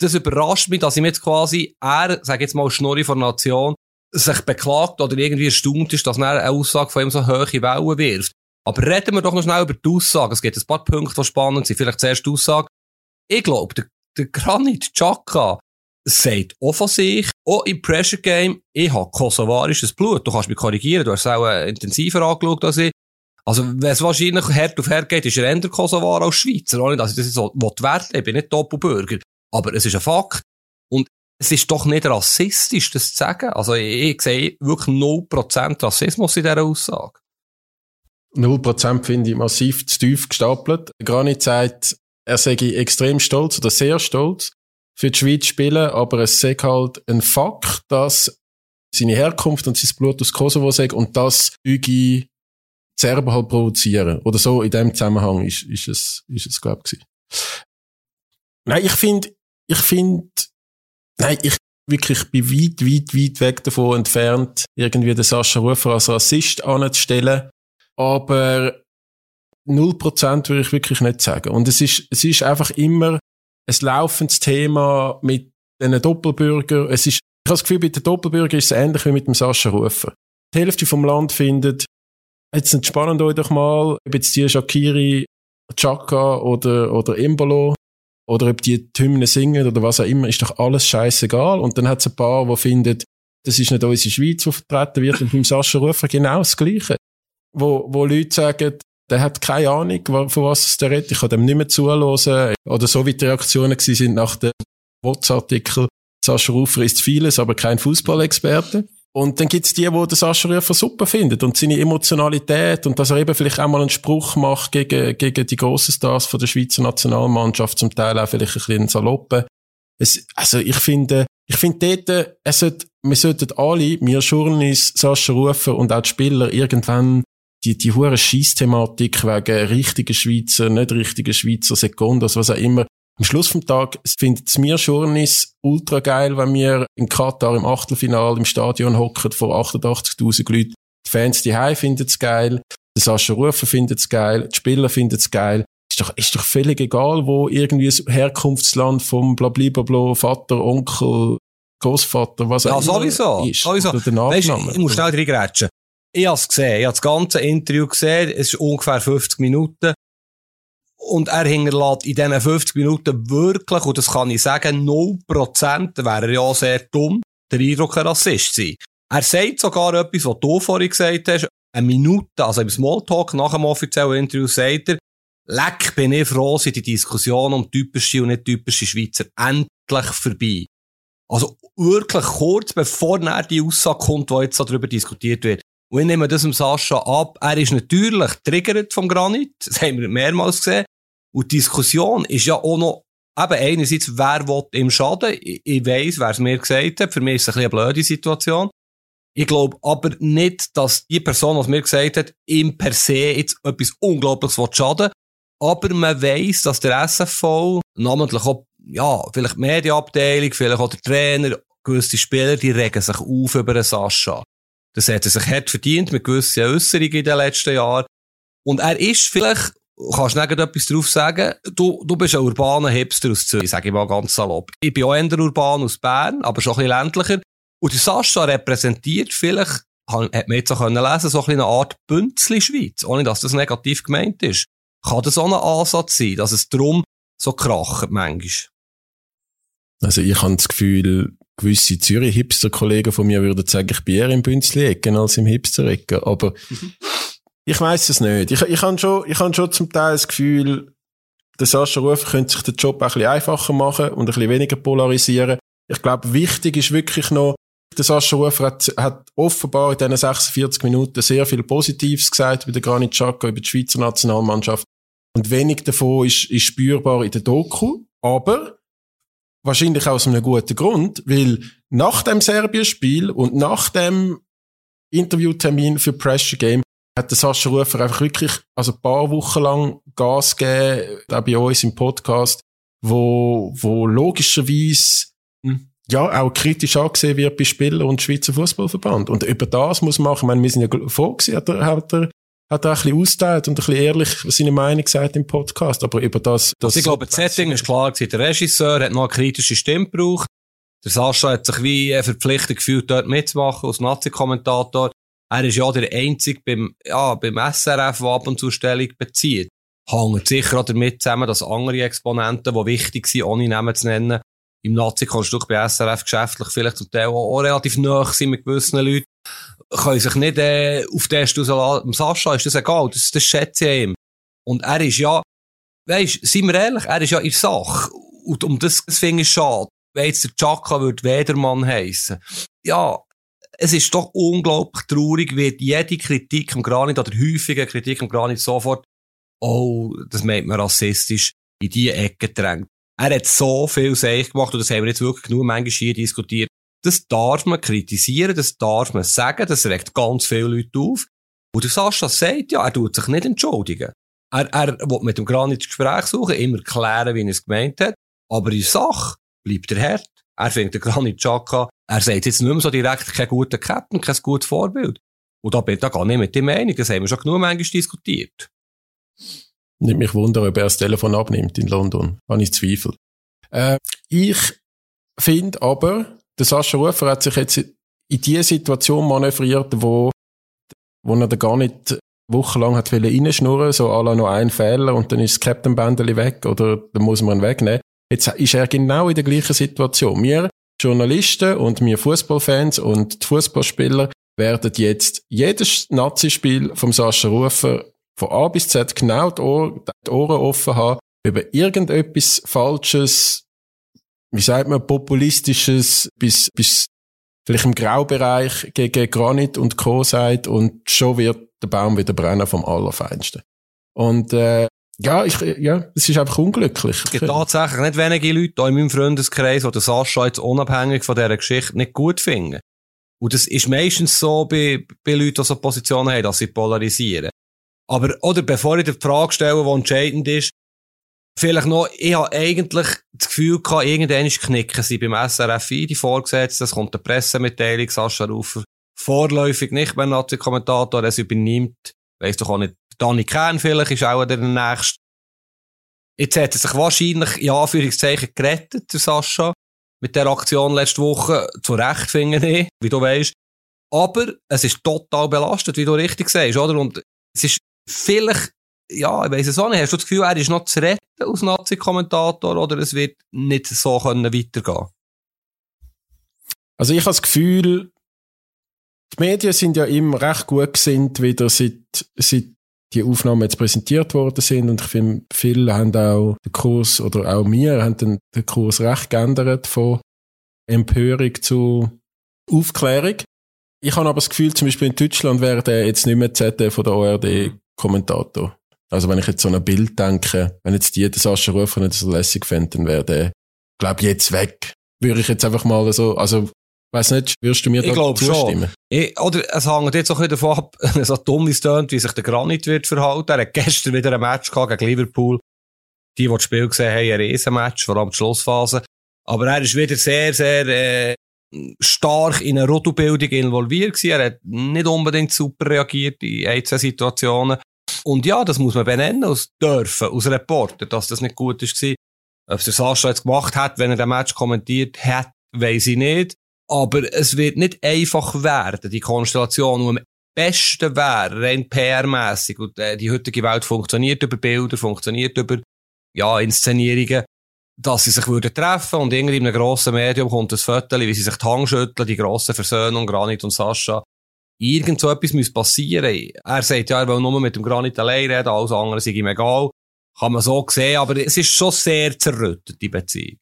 Das überrascht mich, dass ihm jetzt quasi, er, sag jetzt mal, Schnurri von Nation, sich beklagt oder irgendwie erstaunt ist, dass eine Aussage von ihm so hohe Wellen wirft. Aber reden wir doch noch schnell über die Aussage. Es gibt ein paar Punkte, die spannend sind. Vielleicht zuerst die Aussage. Ich glaube, der, der Granit Xhaka sagt auch von sich, auch im Pressure Game, ich habe kosovarisches Blut. Du kannst mich korrigieren, du hast es auch äh, intensiver angeschaut als ich. Also, wenn es wahrscheinlich Herd auf Herd geht, ist er eher Kosovar als Schweizer. Ohne dass ich das so werten Ich bin nicht Doppelbürger. Aber es ist ein Fakt es ist doch nicht rassistisch, das zu sagen. Also ich, ich sehe wirklich 0% Rassismus in dieser Aussage.
0% finde ich massiv zu tief gestapelt. Granit sagt, er sei extrem stolz oder sehr stolz für die Schweiz spielen, aber es sei halt ein Fakt, dass seine Herkunft und sein Blut aus Kosovo sei und das Ügi Serben halt provozieren. Oder so in dem Zusammenhang ist, ist es, ist es, glaub ich. Nein, ich finde, ich finde, nein, ich wirklich bin weit, weit, weit weg davon entfernt, irgendwie den Sascha Rufer als Rassist anzustellen. Aber 0% würde ich wirklich nicht sagen. Und es ist, es ist einfach immer ein laufendes Thema mit den Doppelbürger. Es ist, ich habe das Gefühl, bei den Doppelbürger ist es ähnlich wie mit dem Sascha Rufer. Die Hälfte vom Land findet, jetzt entspannen euch doch mal, ob jetzt die Shakiri, Chaka oder, oder Imbolo oder ob die Hymnen singen oder was auch immer, ist doch alles scheißegal. Und dann hat es ein paar, die finden, das ist nicht unsere Schweiz, die vertreten wird. Und beim Sascha Rufer genau das Gleiche. Wo, wo Leute sagen, der hat keine Ahnung, von was es da redet. Ich kann dem nicht mehr zuhören. Oder so wie die Reaktionen sind nach dem WhatsApp-Artikel, Sascha Rufer ist vieles, aber kein Fußballexperte. Und dann gibt's die, die den Sascha Rufer super finden und seine Emotionalität und dass er eben vielleicht auch mal einen Spruch macht gegen, gegen die grossen Stars von der Schweizer Nationalmannschaft, zum Teil auch vielleicht ein bisschen saloppe. Es, also ich finde, ich finde dort, es sollte, wir sollten alle, wir Journalisten, Sascha Rufer und auch die Spieler irgendwann die, die hure Schießthematik wegen richtigen Schweizer, nicht richtigen Schweizer Sekundos, was auch immer. Am Schluss vom Tag findet es mir Journeys ultra geil, wenn wir in Katar im Achtelfinal im Stadion hocken vor 88.000 Leuten. Die Fans die finden es geil, der Sascha Rufer findet es geil, die Spieler finden es geil. Ist doch, ist doch völlig egal, wo irgendwie das Herkunftsland vom blablabla, Vater, Onkel, Großvater, was auch
ja, immer sowieso.
ist.
Sowieso. Weißt, ich muss schnell reingrätschen. Ich habe es gesehen. Ich habe das ganze Interview gesehen. Es ist ungefähr 50 Minuten. Und er hinterlässt in diesen 50 Minuten wirklich, und das kann ich sagen, 0%, da wäre er ja sehr dumm, der Eindruck, ein Rassist sein. Er sagt sogar etwas, was du vorhin gesagt hast, eine Minute, also im Smalltalk nach dem offiziellen Interview sagt er, leck, bin ich froh, sind die Diskussion um typische und nicht typische Schweizer endlich vorbei. Also wirklich kurz bevor er die Aussage kommt, die jetzt darüber diskutiert wird. Und ich nehme das dem Sascha ab. Er ist natürlich triggert vom Granit. Das haben wir mehrmals gesehen. Und die Diskussion ist ja auch noch, eben einerseits, wer will im Schaden? Ich, ich weiss, wer es mir gesagt hat. Für mich ist es ein eine blöde Situation. Ich glaube aber nicht, dass die Person, die mir gesagt hat, ihm per se jetzt etwas Unglaubliches schaden Aber man weiss, dass der SFV, namentlich auch, ja, vielleicht die Medienabteilung, vielleicht auch der Trainer, gewisse Spieler, die regen sich auf über den Sascha. Das hat er sich hart verdient mit gewissen Äußerungen in den letzten Jahren. Und er ist vielleicht, kannst du nicht etwas drauf sagen, du, du bist ein urbaner Hipster aus Zürich, sage ich mal ganz salopp. Ich bin auch eher urban aus Bern, aber schon ein bisschen ländlicher. Und der Sascha repräsentiert vielleicht, hat man jetzt auch lesen können so ein eine Art Bünzli-Schweiz, ohne dass das negativ gemeint ist. Kann das auch ein Ansatz sein, dass es darum so kracht manchmal?
Also ich habe das Gefühl, gewisse Zürich-Hipster-Kollegen von mir würden sagen, ich bin eher im Bünzli-Ecken als im Hipster-Ecken. Aber ich weiß es nicht. Ich, ich habe schon, ich habe schon zum Teil das Gefühl, der Sascha Rufer könnte sich den Job ein bisschen einfacher machen und ein bisschen weniger polarisieren. Ich glaube, wichtig ist wirklich noch, der Sascha Rufer hat, hat offenbar in diesen 46 Minuten sehr viel Positives gesagt über den Granit Xhaka, über die Schweizer Nationalmannschaft. Und wenig davon ist, ist spürbar in der Doku. Aber wahrscheinlich aus einem guten Grund, weil nach dem Serbien-Spiel und nach dem Interviewtermin für Pressure Game hat der Sascha Rufer einfach wirklich, also ein paar Wochen lang Gas gegeben, auch bei uns im Podcast, wo, wo logischerweise, hm, ja, auch kritisch angesehen wird bei Spielern und Schweizer Fußballverband. Und über das muss man, ich meine, wir sind ja gewesen, hat er, hat er, hat er ein bisschen austeilt und ein bisschen ehrlich seine Meinung gesagt im Podcast. Aber über das, das
also ich glaube, das Setting ist klar gewesen. Der Regisseur hat noch eine kritische Stimme gebraucht. Der Sascha hat sich wie verpflichtet gefühlt, dort mitzumachen, als Nazi-Kommentator. Er ist ja der Einzige beim, ja, beim SRF, der ab und zu Stellung bezieht. Hängt sicher auch damit zusammen, dass andere Exponenten, die wichtig sind, ohne Namen zu nennen, im Nazi-Konstrukt bei SRF geschäftlich vielleicht zum Teil auch, relativ nahe sind mit gewissen Leuten, können sich nicht äh, auf den Stuhl lassen. Sascha ist das egal, das, das schätze ich ihm. Und er ist ja, weisst, seien wir ehrlich, er ist ja in Sache. Und um das, das finde ich schade. Wenn jetzt der Chaka würde Wedermann heissen. Ja, es ist doch unglaublich traurig, wird jede Kritik am Granit oder häufige Kritik am Granit sofort, oh, das meint man rassistisch. in diese Ecke drängt. Er hat so viel Seich gemacht und das haben wir jetzt wirklich genug manchmal hier diskutiert. Das darf man kritisieren, das darf man sagen, das regt ganz viele Leute auf. Und der Sascha sagt ja, er tut sich nicht entschuldigen. Er, er will mit dem Granit das Gespräch suchen, immer klären, wie er es gemeint hat. Aber in Sache bleibt er hart. Er findet den Granit Xhaka, er sagt jetzt nicht mehr so direkt, kein guter Captain, kein gutes Vorbild. Und da bin ich da gar nicht mit der Meinung, das haben wir schon genug manchmal diskutiert.
Nicht mich wundern, ob er das Telefon abnimmt in London. Habe ich Zweifel. Äh, ich finde aber, der Sascha Rufer hat sich jetzt in die Situation manövriert, wo, wo er da gar nicht wochenlang hat reinschnurren, so alle noch ein Fehler und dann ist das Captain Bändeli weg oder dann muss man ihn wegnehmen. Jetzt ist er genau in der gleichen Situation. Wir Journalisten und wir Fußballfans und die Fußballspieler werden jetzt jedes Nazi-Spiel vom Sascha Rufer von A bis Z genau die Ohren, die Ohren offen haben, über irgendetwas Falsches, wie sagt man, Populistisches, bis, bis vielleicht im Graubereich gegen Granit und Co. sagt und schon wird der Baum wieder brennen vom Allerfeinsten. Und, äh, ja, ich, ja, es ist einfach unglücklich.
Es gibt tatsächlich nicht wenige Leute auch in meinem Freundeskreis, die Sascha jetzt unabhängig von dieser Geschichte nicht gut finden. Und das ist meistens so bei, bei Leuten, die so Positionen haben, dass sie polarisieren. Aber, oder bevor ich die Frage stelle, die entscheidend ist, vielleicht noch, ich habe eigentlich das Gefühl gehabt, irgendwann knicken sie beim SRFI, die Vorgesetzten, es kommt eine Pressemitteilung, Sascha Rufer, vorläufig nicht mehr Nazi-Kommentator, es übernimmt, weiss doch auch nicht, Danny Kern vielleicht ist auch der nächste. Jetzt hat er sich wahrscheinlich, in Anführungszeichen, gerettet, der Sascha, mit der Aktion letzte Woche, zu Recht, finde ich, wie du weißt. Aber es ist total belastet, wie du richtig sagst, oder? Und es ist vielleicht, ja, ich weiss es auch nicht, hast du das Gefühl, er ist noch zu retten als Nazi-Kommentator oder es wird nicht so können weitergehen?
Also ich habe das Gefühl, die Medien sind ja immer recht gut gesinnt, wieder seit, seit die Aufnahmen jetzt präsentiert worden sind und ich finde, viele haben auch den Kurs oder auch wir haben den, den Kurs recht geändert von Empörung zu Aufklärung. Ich habe aber das Gefühl, zum Beispiel in Deutschland wäre der jetzt nicht mehr ZDF von der ORD Kommentator. Also wenn ich jetzt so ein Bild denke, wenn jetzt die den Sascha Rufer nicht so lässig fänden, dann wäre der, glaube jetzt weg. Würde ich jetzt einfach mal so, also Weiß nicht, wirst du mir
ich
da zustimmen?
Schon. Ich, oder es hängt jetzt auch wieder davon ab, so dumm ist tönt, wie sich der Granit wird verhalten. Er hat gestern wieder ein Match gehabt gegen Liverpool. Die, die das Spiel gesehen haben, ein Riesenmatch, vor allem die Schlussphase. Aber er ist wieder sehr, sehr äh, stark in eine Rotobildung involviert gewesen. Er hat nicht unbedingt super reagiert in ein, zwei Situationen. Und ja, das muss man benennen, als dürfen, als Reporter, dass das nicht gut ist gewesen. Ob es der Sascha jetzt gemacht hat, wenn er den Match kommentiert hat, weiß ich nicht. Aber es wird nicht einfach werden, die Konstellation, die am besten wäre, rein PR-mässig. Und äh, die heutige Welt funktioniert über Bilder, funktioniert über ja, Inszenierungen, dass sie sich würden treffen und irgendwie in einem grossen Medium kommt ein Foto, wie sie sich die Hand schütteln, die grosse Versöhnung, Granit und Sascha. Irgend so etwas muss passieren. Er sagt ja, er will nur mit dem Granit allein reden, alles andere sei ihm egal. Kann man so sehen, aber es ist schon sehr zerrüttet, die Beziehung.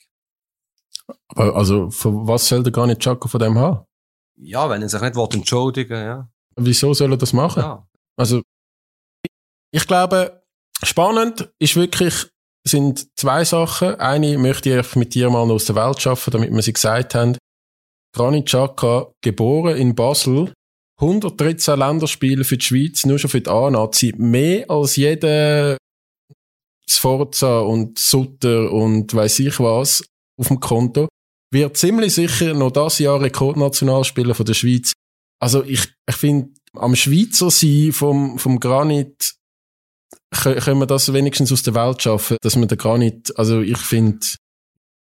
Aber also, von was soll der gar nicht Chaco von dem haben?
Ja, wenn er sich nicht entschuldigen ja.
Wieso soll er das machen? Ja. Also, ich glaube, spannend ist wirklich, sind zwei Sachen. Eine möchte ich mit dir mal aus der Welt schaffen, damit wir sie gesagt haben. Granit Xhaka, geboren in Basel, 113 Länderspiele für die Schweiz, nur schon für die A-Nazi, mehr als jeder Sforza und Sutter und weiß ich was auf dem Konto, wird ziemlich sicher noch das Jahr Rekordnationalspieler von der Schweiz. Also ich, ich finde, am Schweizer sein vom, vom Granit können wir das wenigstens aus der Welt schaffen, dass man den Granit, also ich finde,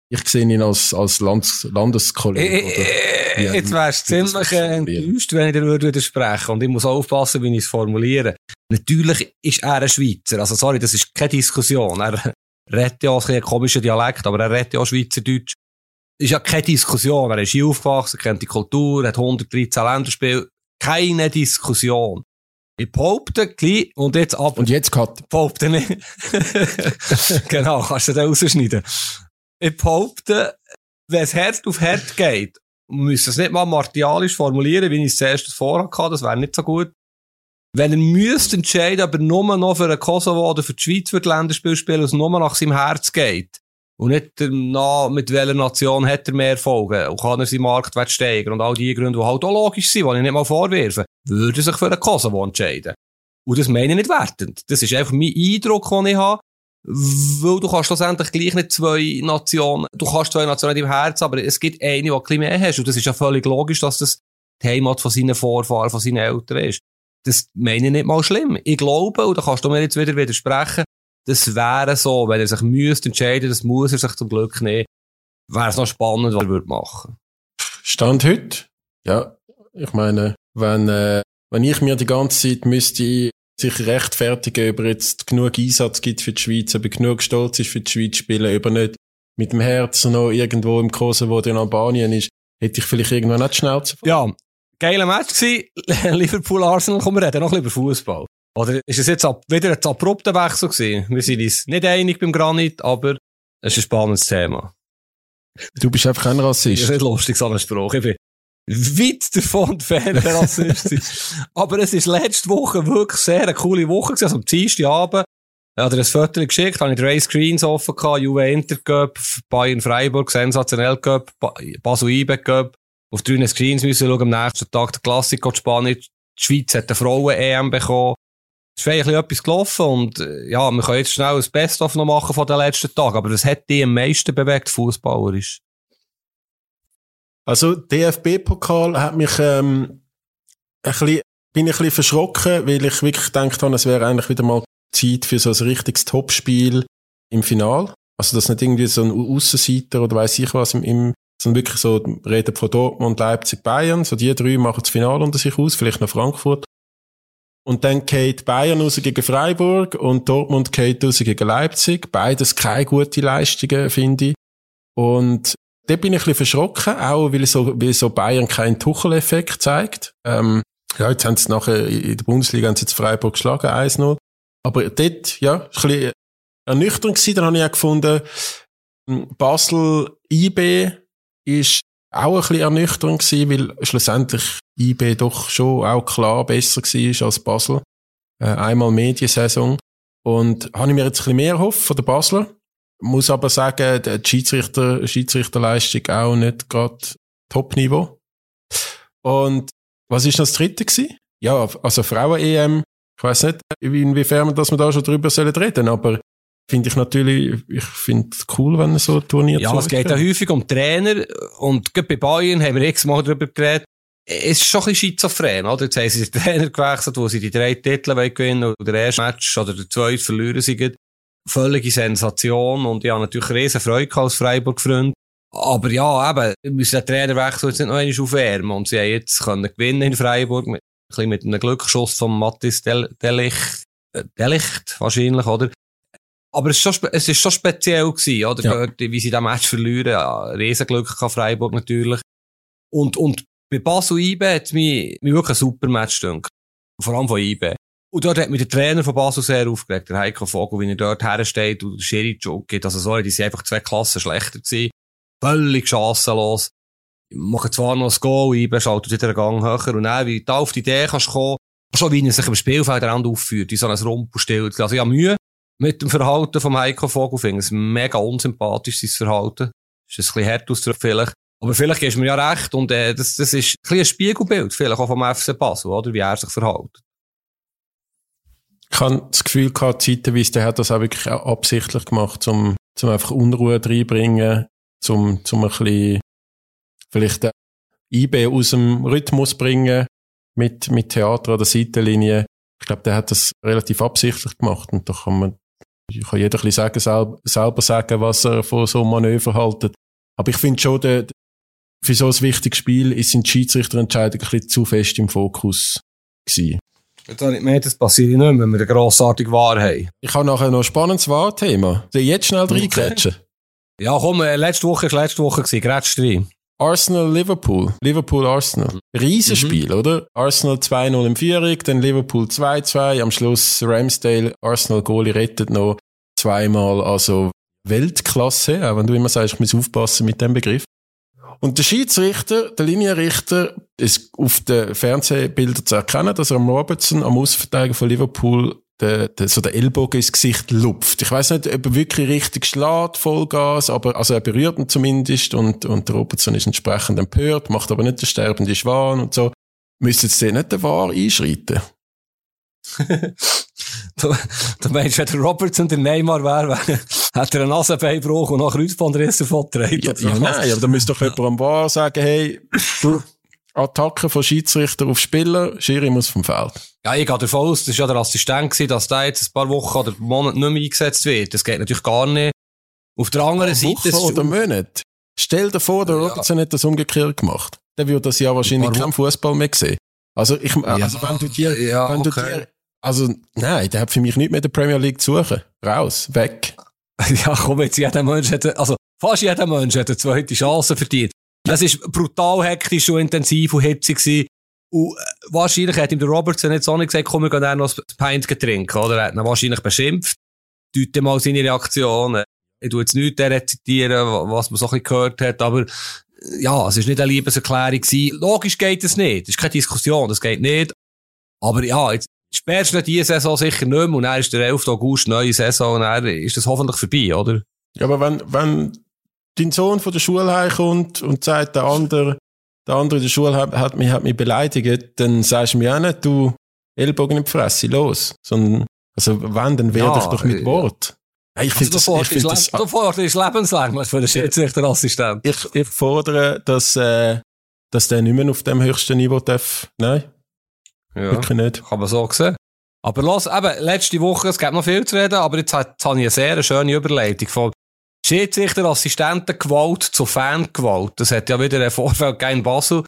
ich sehe ihn als, als Landes Landeskollege.
Äh, äh, jetzt wärst du ziemlich äh, enttäuscht, wenn ich dir würde Und ich muss aufpassen, wie ich es formuliere. Natürlich ist er ein Schweizer. Also sorry, das ist keine Diskussion. Er redet ja auch ein komischer Dialekt, aber er redet ja auch Schweizerdeutsch ist ja keine Diskussion. Er ist hier aufgewachsen, kennt die Kultur, hat 113 Länderspiele. Keine Diskussion. Ich behaupte gleich, und jetzt ab.
Und jetzt cut.
Behaupte nicht. genau, kannst du da rausschneiden. Ich behaupte, wenn es Herd auf Herd geht, müssen es nicht mal martialisch formulieren, wie ich es zuerst vorher hatte, das wäre nicht so gut. Wenn er müsste entscheiden, aber nur noch für den Kosovo oder für die Schweiz für Länderspiel spielen, was nur nach seinem Herz geht. Und nicht danach, mit welcher Nation hat er mehr Erfolge und kann er seinen Marktwert steigern und all die Gründe, die halt auch logisch sind, die ich nicht mal vorwerfe, würde er sich für den Kosovo entscheiden. Und das meine ich nicht wertend. Das ist einfach mein Eindruck, den ich habe. Weil du kannst schlussendlich gleich nicht zwei Nationen, du kannst zwei Nationen im Herz, aber es gibt eine, die ein mehr hast. Und das ist ja völlig logisch, dass das die Heimat von seinen Vorfahren, von seinen Eltern ist. Das meine ich nicht mal schlimm. Ich glaube, und da kannst du mir jetzt wieder widersprechen, das wäre so, wenn er sich müsste entscheiden, das muss er sich zum Glück nicht, wäre es noch spannend, was er würde machen.
Stand heute? Ja, ich meine, wenn, äh, wenn ich mir die ganze Zeit müsste sich rechtfertigen, ob er jetzt genug Einsatz gibt für die Schweiz, ob er genug stolz ist für die Schweiz spielen, ob er nicht mit dem Herzen noch irgendwo im Kosovo oder in Albanien ist, hätte ich vielleicht irgendwann nicht schnell zu
Ja, geiler Match gewesen. Liverpool-Arsenal, kommen wir reden noch ein bisschen über Fußball. Oder ist es jetzt ab, wieder ein abrupter Wechsel gewesen? Wir sind uns nicht einig beim Granit, aber es ist ein spannendes Thema.
Du bist einfach kein Rassist.
Das ist nicht lustig, so ein Spruch. Ich bin weit davon entfernt, ein Rassist zu sein. Aber es ist letzte Woche wirklich sehr eine coole Woche gewesen. Also am Dienstagabend ja, dir ein Foto geschickt, habe ich drei Screens offen gehabt, Juve Inter Cup, Bayern Freiburg, sensationell Cup, Basel IBE Cup. Auf drei Screens müssen schauen, am nächsten Tag der Klassiker Spanien. Die Schweiz hat eine Frauen-EM bekommen. Es ist eigentlich etwas gelaufen und äh, ja, wir können jetzt schnell ein Best-of noch machen von den letzten Tagen, aber das hat die am meisten bewegt, fußballerisch.
Also, DFB-Pokal hat mich, ähm, ein bisschen, bin ich ein bisschen verschrocken, weil ich wirklich gedacht habe, es wäre eigentlich wieder mal Zeit für so ein richtiges Topspiel im Final. Also, das nicht irgendwie so ein Aussenseiter oder weiß ich was im, im sondern wirklich so, reden von Dortmund, Leipzig, Bayern, so die drei machen das Finale unter sich aus, vielleicht noch Frankfurt. Und dann geht Bayern raus gegen Freiburg und Dortmund geht raus gegen Leipzig. Beides keine gute Leistungen, finde ich. Und da bin ich ein bisschen verschrocken, auch weil so, weil so Bayern keinen Tuchel-Effekt zeigt. Ähm, ja, jetzt haben sie nachher in der Bundesliga haben sie jetzt Freiburg geschlagen, 1-0. Aber dort, ja, ein bisschen ernüchternd gewesen. Dann habe ich auch gefunden, hm, Basel IB ist auch ein bisschen ernüchternd gewesen, weil schlussendlich IB doch schon auch klar besser war als Basel. Äh, einmal Mediensaison. Und habe ich mir jetzt ein bisschen mehr erhofft von der Basler. Muss aber sagen, die Schiedsrichter, Schiedsrichterleistung auch nicht gerade Top-Niveau. Und was ist das dritte gewesen? Ja, also Frauen-EM. Ich weiß nicht, inwiefern dass wir da schon drüber sollen reden, aber finde ich natürlich, ich finde es cool, wenn so Turnier
Ja, es geht ja häufig um Trainer und gerade bei Bayern haben wir x-mal darüber geredet. Es ist schon ein bisschen schizophren, oder? Jetzt haben sie den Trainer gewechselt, wo sie die drei Titel gewinnen und der erste Match oder der zweite verlieren sie. Völlige Sensation und ich habe natürlich riesen Freude als Freiburg-Freund. Aber ja, eben, wir müssen den Trainer wechseln jetzt nicht noch einmal aufwärmen und sie haben jetzt können gewinnen in Freiburg mit, ein bisschen mit einem Glücksschuss von Mathis Del Delicht, äh, Delicht wahrscheinlich, oder? Aber es ist schon, es ist schon speziell gewesen, oder? Ja. Wie sie den Match verlieren. Ja, Riesenglück kann Freiburg natürlich. Und, und bei Basel IB hat mich, mich wirklich ein super Match gedacht. Vor allem von IB. Und dort hat mich der Trainer von Basel sehr aufgeregt, der Heiko Vogel, wie er dort hersteht und der Schiri geht. Also sorry, die sind einfach zwei Klassen schlechter gewesen. Völlig chancenlos. Machen zwar noch ein Goal, IB schaltet wieder einen Gang höher. Und dann, wie du auf die Idee kannst kommen, schon wie er sich im Spielfeld aufführt, wie so ein Rumpelstil. Also ja, Mühe mit dem Verhalten vom Heiko Vogel. Ich finde es mega unsympathisch, sein Verhalten. Ist ein bisschen hart ausgedrückt vielleicht. Aber vielleicht du mir ja recht und äh, das, das ist ein, ein Spiegelbild, vielleicht auch vom FC Basel, oder? Wie er sich verhält.
Ich habe das Gefühl gehabt, zeitweise, der hat das auch wirklich absichtlich gemacht, um, um einfach Unruhe reinbringen, um, um ein bisschen, vielleicht IB aus dem Rhythmus bringen, mit, mit Theater an der Seitenlinie. Ich glaube, der hat das relativ absichtlich gemacht und da kann man kann jeder ein bisschen sagen, selber, selber sagen, was er von so einem Manöver haltet. Aber ich finde schon, der, für so ein wichtiges Spiel sind die Schiedsrichterentscheidungen ein bisschen zu fest im Fokus gewesen.
Jetzt habe ich gemerkt, das passiert nicht mehr, wenn wir eine grossartige Wahr haben.
Ich habe nachher noch ein spannendes Wahrthema. Jetzt schnell reingrätschen.
Ja, komm, äh, letzte Woche war letzte Woche, grätsch rein.
Arsenal-Liverpool. Liverpool-Arsenal. Riesenspiel, mhm. oder? Arsenal 2-0 im Führung, dann Liverpool 2-2, am Schluss Ramsdale, Arsenal-Goalie rettet noch zweimal, also Weltklasse, auch wenn du immer sagst, ich muss aufpassen mit dem Begriff. Und der Schiedsrichter, der Linienrichter, ist auf den Fernsehbildern zu erkennen, dass er am Robertson, am Außenverteidiger von Liverpool, der, der, so der Ellbogen ins Gesicht lupft. Ich weiß nicht, ob er wirklich richtig schlägt, Vollgas, aber also er berührt ihn zumindest und, und der Robertson ist entsprechend empört, macht aber nicht den sterbenden Schwan und so. Müsste jetzt nicht der Wahr einschreiten?
du, du meinst, wenn der Robertson der Neymar wäre, hat er einen Nasenbeinbruch und noch Kreuzbandriss davongetragen?
Ja, ja, nein, aber da müsste doch jemand am Bar sagen, hey, du, Attacke von Schiedsrichter auf Spieler, Schiri muss vom Feld.
Ja, ich gehe davon aus, das war ja der Assistent, gewesen, dass der jetzt ein paar Wochen oder Monate nicht mehr eingesetzt wird. Das geht natürlich gar nicht. Auf der anderen Seite...
Woche oder Monate? Stell dir vor, der Robertson ja. hat das umgekehrt gemacht. Dann würde das ja wahrscheinlich kein Fußball mehr sehen. Also, ich, also wenn du dir, ja, wenn okay. du dir, also, nein, der hat für mich nicht mehr der Premier League zu suchen. Raus, weg.
Ja, komm, jetzt jeder Mensch hat, also, fast jeder Mensch hat eine zweite Chance verdient. Es war brutal hektisch und intensiv und hitzig. Und äh, wahrscheinlich hat ihm der Robertson jetzt auch nicht gesagt, komm, wir gehen dann noch das Pint trinken, oder? Er hat ihn wahrscheinlich beschimpft. Deute mal seine Reaktionen. Ich tu jetzt nicht rezitieren, was man so ein bisschen gehört hat, aber ja, es ist nicht eine Liebeserklärung gewesen. Logisch geht es nicht. Es ist keine Diskussion, das geht nicht. Aber ja, jetzt spätestens diese Saison sicher nicht mehr und dann ist der 11. August neue Saison und dann ist das hoffentlich vorbei, oder?
Ja, aber wenn, wenn dein Sohn von der Schule heimkommt und sagt, der andere, der andere in der Schule hat, hat, mich, hat mich beleidigt, dann sagst du mir auch nicht, du Ellbogen in die Fresse, los. Sondern, also wenn, dann werde ja, ich doch mit äh, Wort.
Ich finde also, das, ich find das, du forderst lebenslang für den Schiedsrichterassistent.
Ich, ich fordere, dass, äh, dass der nicht mehr auf dem höchsten Niveau darf. Nein.
Ja, wirklich nicht. Kann man so sehen. Aber los, eben, letzte Woche, es gibt noch viel zu reden, aber jetzt, jetzt habe ich eine sehr schöne Überleitung von Schiedsrichterassistentengewalt zu Fangewalt. Das hat ja wieder ein Vorfall in Basel,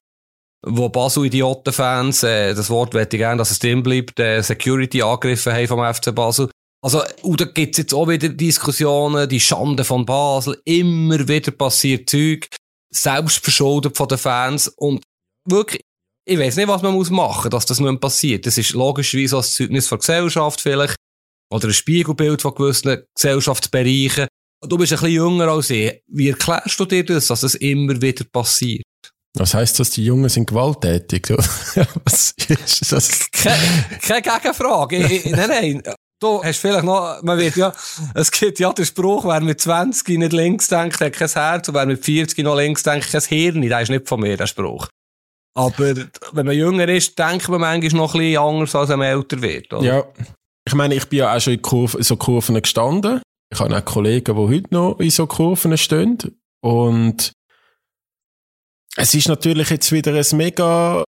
wo Basel-Idioten-Fans, äh, das Wort möchte ich gerne, dass es drin bleibt, äh, Security angegriffen haben vom FC Basel. Also, und da gibt's jetzt auch wieder Diskussionen, die Schande von Basel, immer wieder passiert Zeug, selbstverschuldet von den Fans und wirklich, ich weiß nicht, was man muss machen, dass das nicht passiert. Das ist logischerweise als Zeugnis von Gesellschaft vielleicht, oder ein Spiegelbild von gewissen Gesellschaftsbereichen. Du bist ein bisschen jünger als ich. Wie erklärst du dir das, dass das immer wieder passiert?
Was heisst das, die Jungen sind gewalttätig? Was ist
das? Keine, keine Gegenfrage. nein, nein. Du hast vielleicht noch, man wird ja, es gibt ja den Spruch, wer mit 20 nicht links denkt, hat kein Herz, und wer mit 40 noch links denkt, kein Hirn. Der ist nicht von mir, der Spruch. Aber wenn man jünger ist, denkt man manchmal noch ein bisschen anders, als man älter wird. Oder?
Ja. Ich meine, ich bin ja auch schon in, Kurve, in so Kurven gestanden. Ich habe auch Kollegen, die heute noch in so Kurven stehen. Und es ist natürlich jetzt wieder ein mega,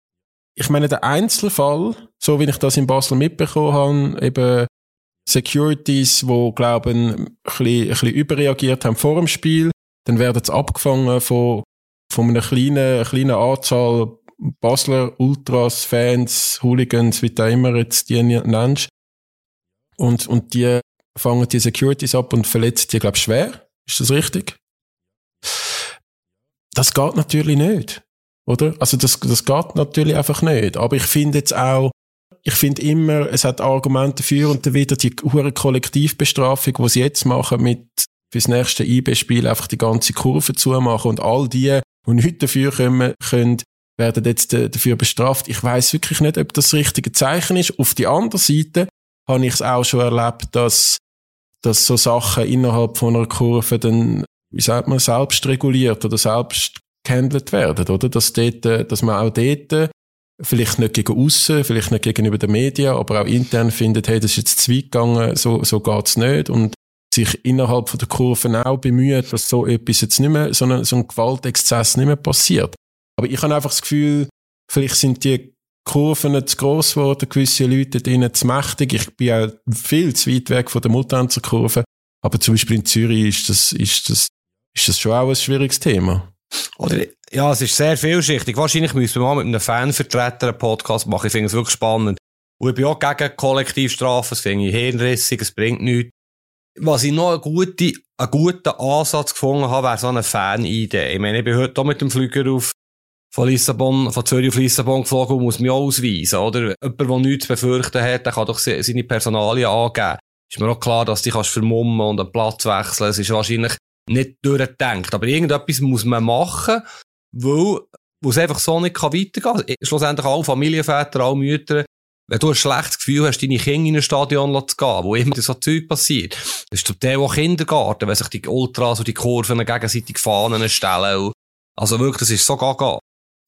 ich meine, der Einzelfall, so wie ich das in Basel mitbekommen habe, eben Securities, wo glauben, ein bisschen, ein bisschen überreagiert haben vor dem Spiel. Dann werden sie abgefangen von, von einer kleinen, kleinen Anzahl Basler Ultras, Fans, Hooligans, wie du immer jetzt die nennst. Und, und die fangen die Securities ab und verletzen die, glaube ich, schwer. Ist das richtig? Das geht natürlich nicht. Oder? Also das, das geht natürlich einfach nicht. Aber ich finde jetzt auch, ich finde immer, es hat Argumente dafür und wieder die hohe Kollektivbestrafung, die sie jetzt machen mit fürs nächste IB-Spiel einfach die ganze Kurve zumachen und all die, die nicht dafür kommen können, werden jetzt dafür bestraft. Ich weiß wirklich nicht, ob das das richtige Zeichen ist. Auf die andere Seite habe ich es auch schon erlebt, dass, dass so Sachen innerhalb von einer Kurve dann, wie sagt man, selbst reguliert oder selbst gehandelt werden, oder? Dass dort, dass man auch dort vielleicht nicht gegen aussen, vielleicht nicht gegenüber den Medien, aber auch intern findet, hey, das ist jetzt zu weit gegangen, so, so geht's nicht und sich innerhalb von der Kurven auch bemüht, dass so etwas jetzt nicht mehr, so ein, so ein Gewaltexzess nicht mehr passiert. Aber ich habe einfach das Gefühl, vielleicht sind die Kurven zu gross geworden, gewisse Leute drinnen zu mächtig. Ich bin ja viel zu weit weg von der Mutanzer Kurve. Aber zum Beispiel in Zürich ist das, ist das, ist das schon auch ein schwieriges Thema.
Oder, ja, es ist sehr vielschichtig. Wahrscheinlich müssen wir mal mit einem Fanvertreter einen Podcast machen. Ich finde es wirklich spannend. Und ich bin auch gegen Kollektivstrafen. Das finde ich hirnrissig. Es bringt nichts. Was ich noch einen guten, einen guten Ansatz gefunden habe, wäre so eine Fan-Idee. Ich meine, ich bin heute auch mit dem Flüger auf von Lissabon, von Zürich auf Lissabon geflogen muss mich auch ausweisen, oder? Jemand, der nichts zu befürchten hat, der kann doch seine Personalien angeben. Ist mir auch klar, dass du dich vermummen und einen Platz wechseln. Es ist wahrscheinlich nicht durchdenkt. Aber irgendetwas muss man machen. weil, weil es einfach so nicht weitergehen kann. Schlussendlich alle Familienväter, alle Mütter, wenn du ein schlechtes Gefühl hast, deine Kinder in ein Stadion zu gehen, wo immer so Zeug passiert, das ist zum Teil auch Kindergarten, wenn sich die Ultras und die Kurven gegenseitig Fahnen stellen. Also wirklich, das ist so gaga.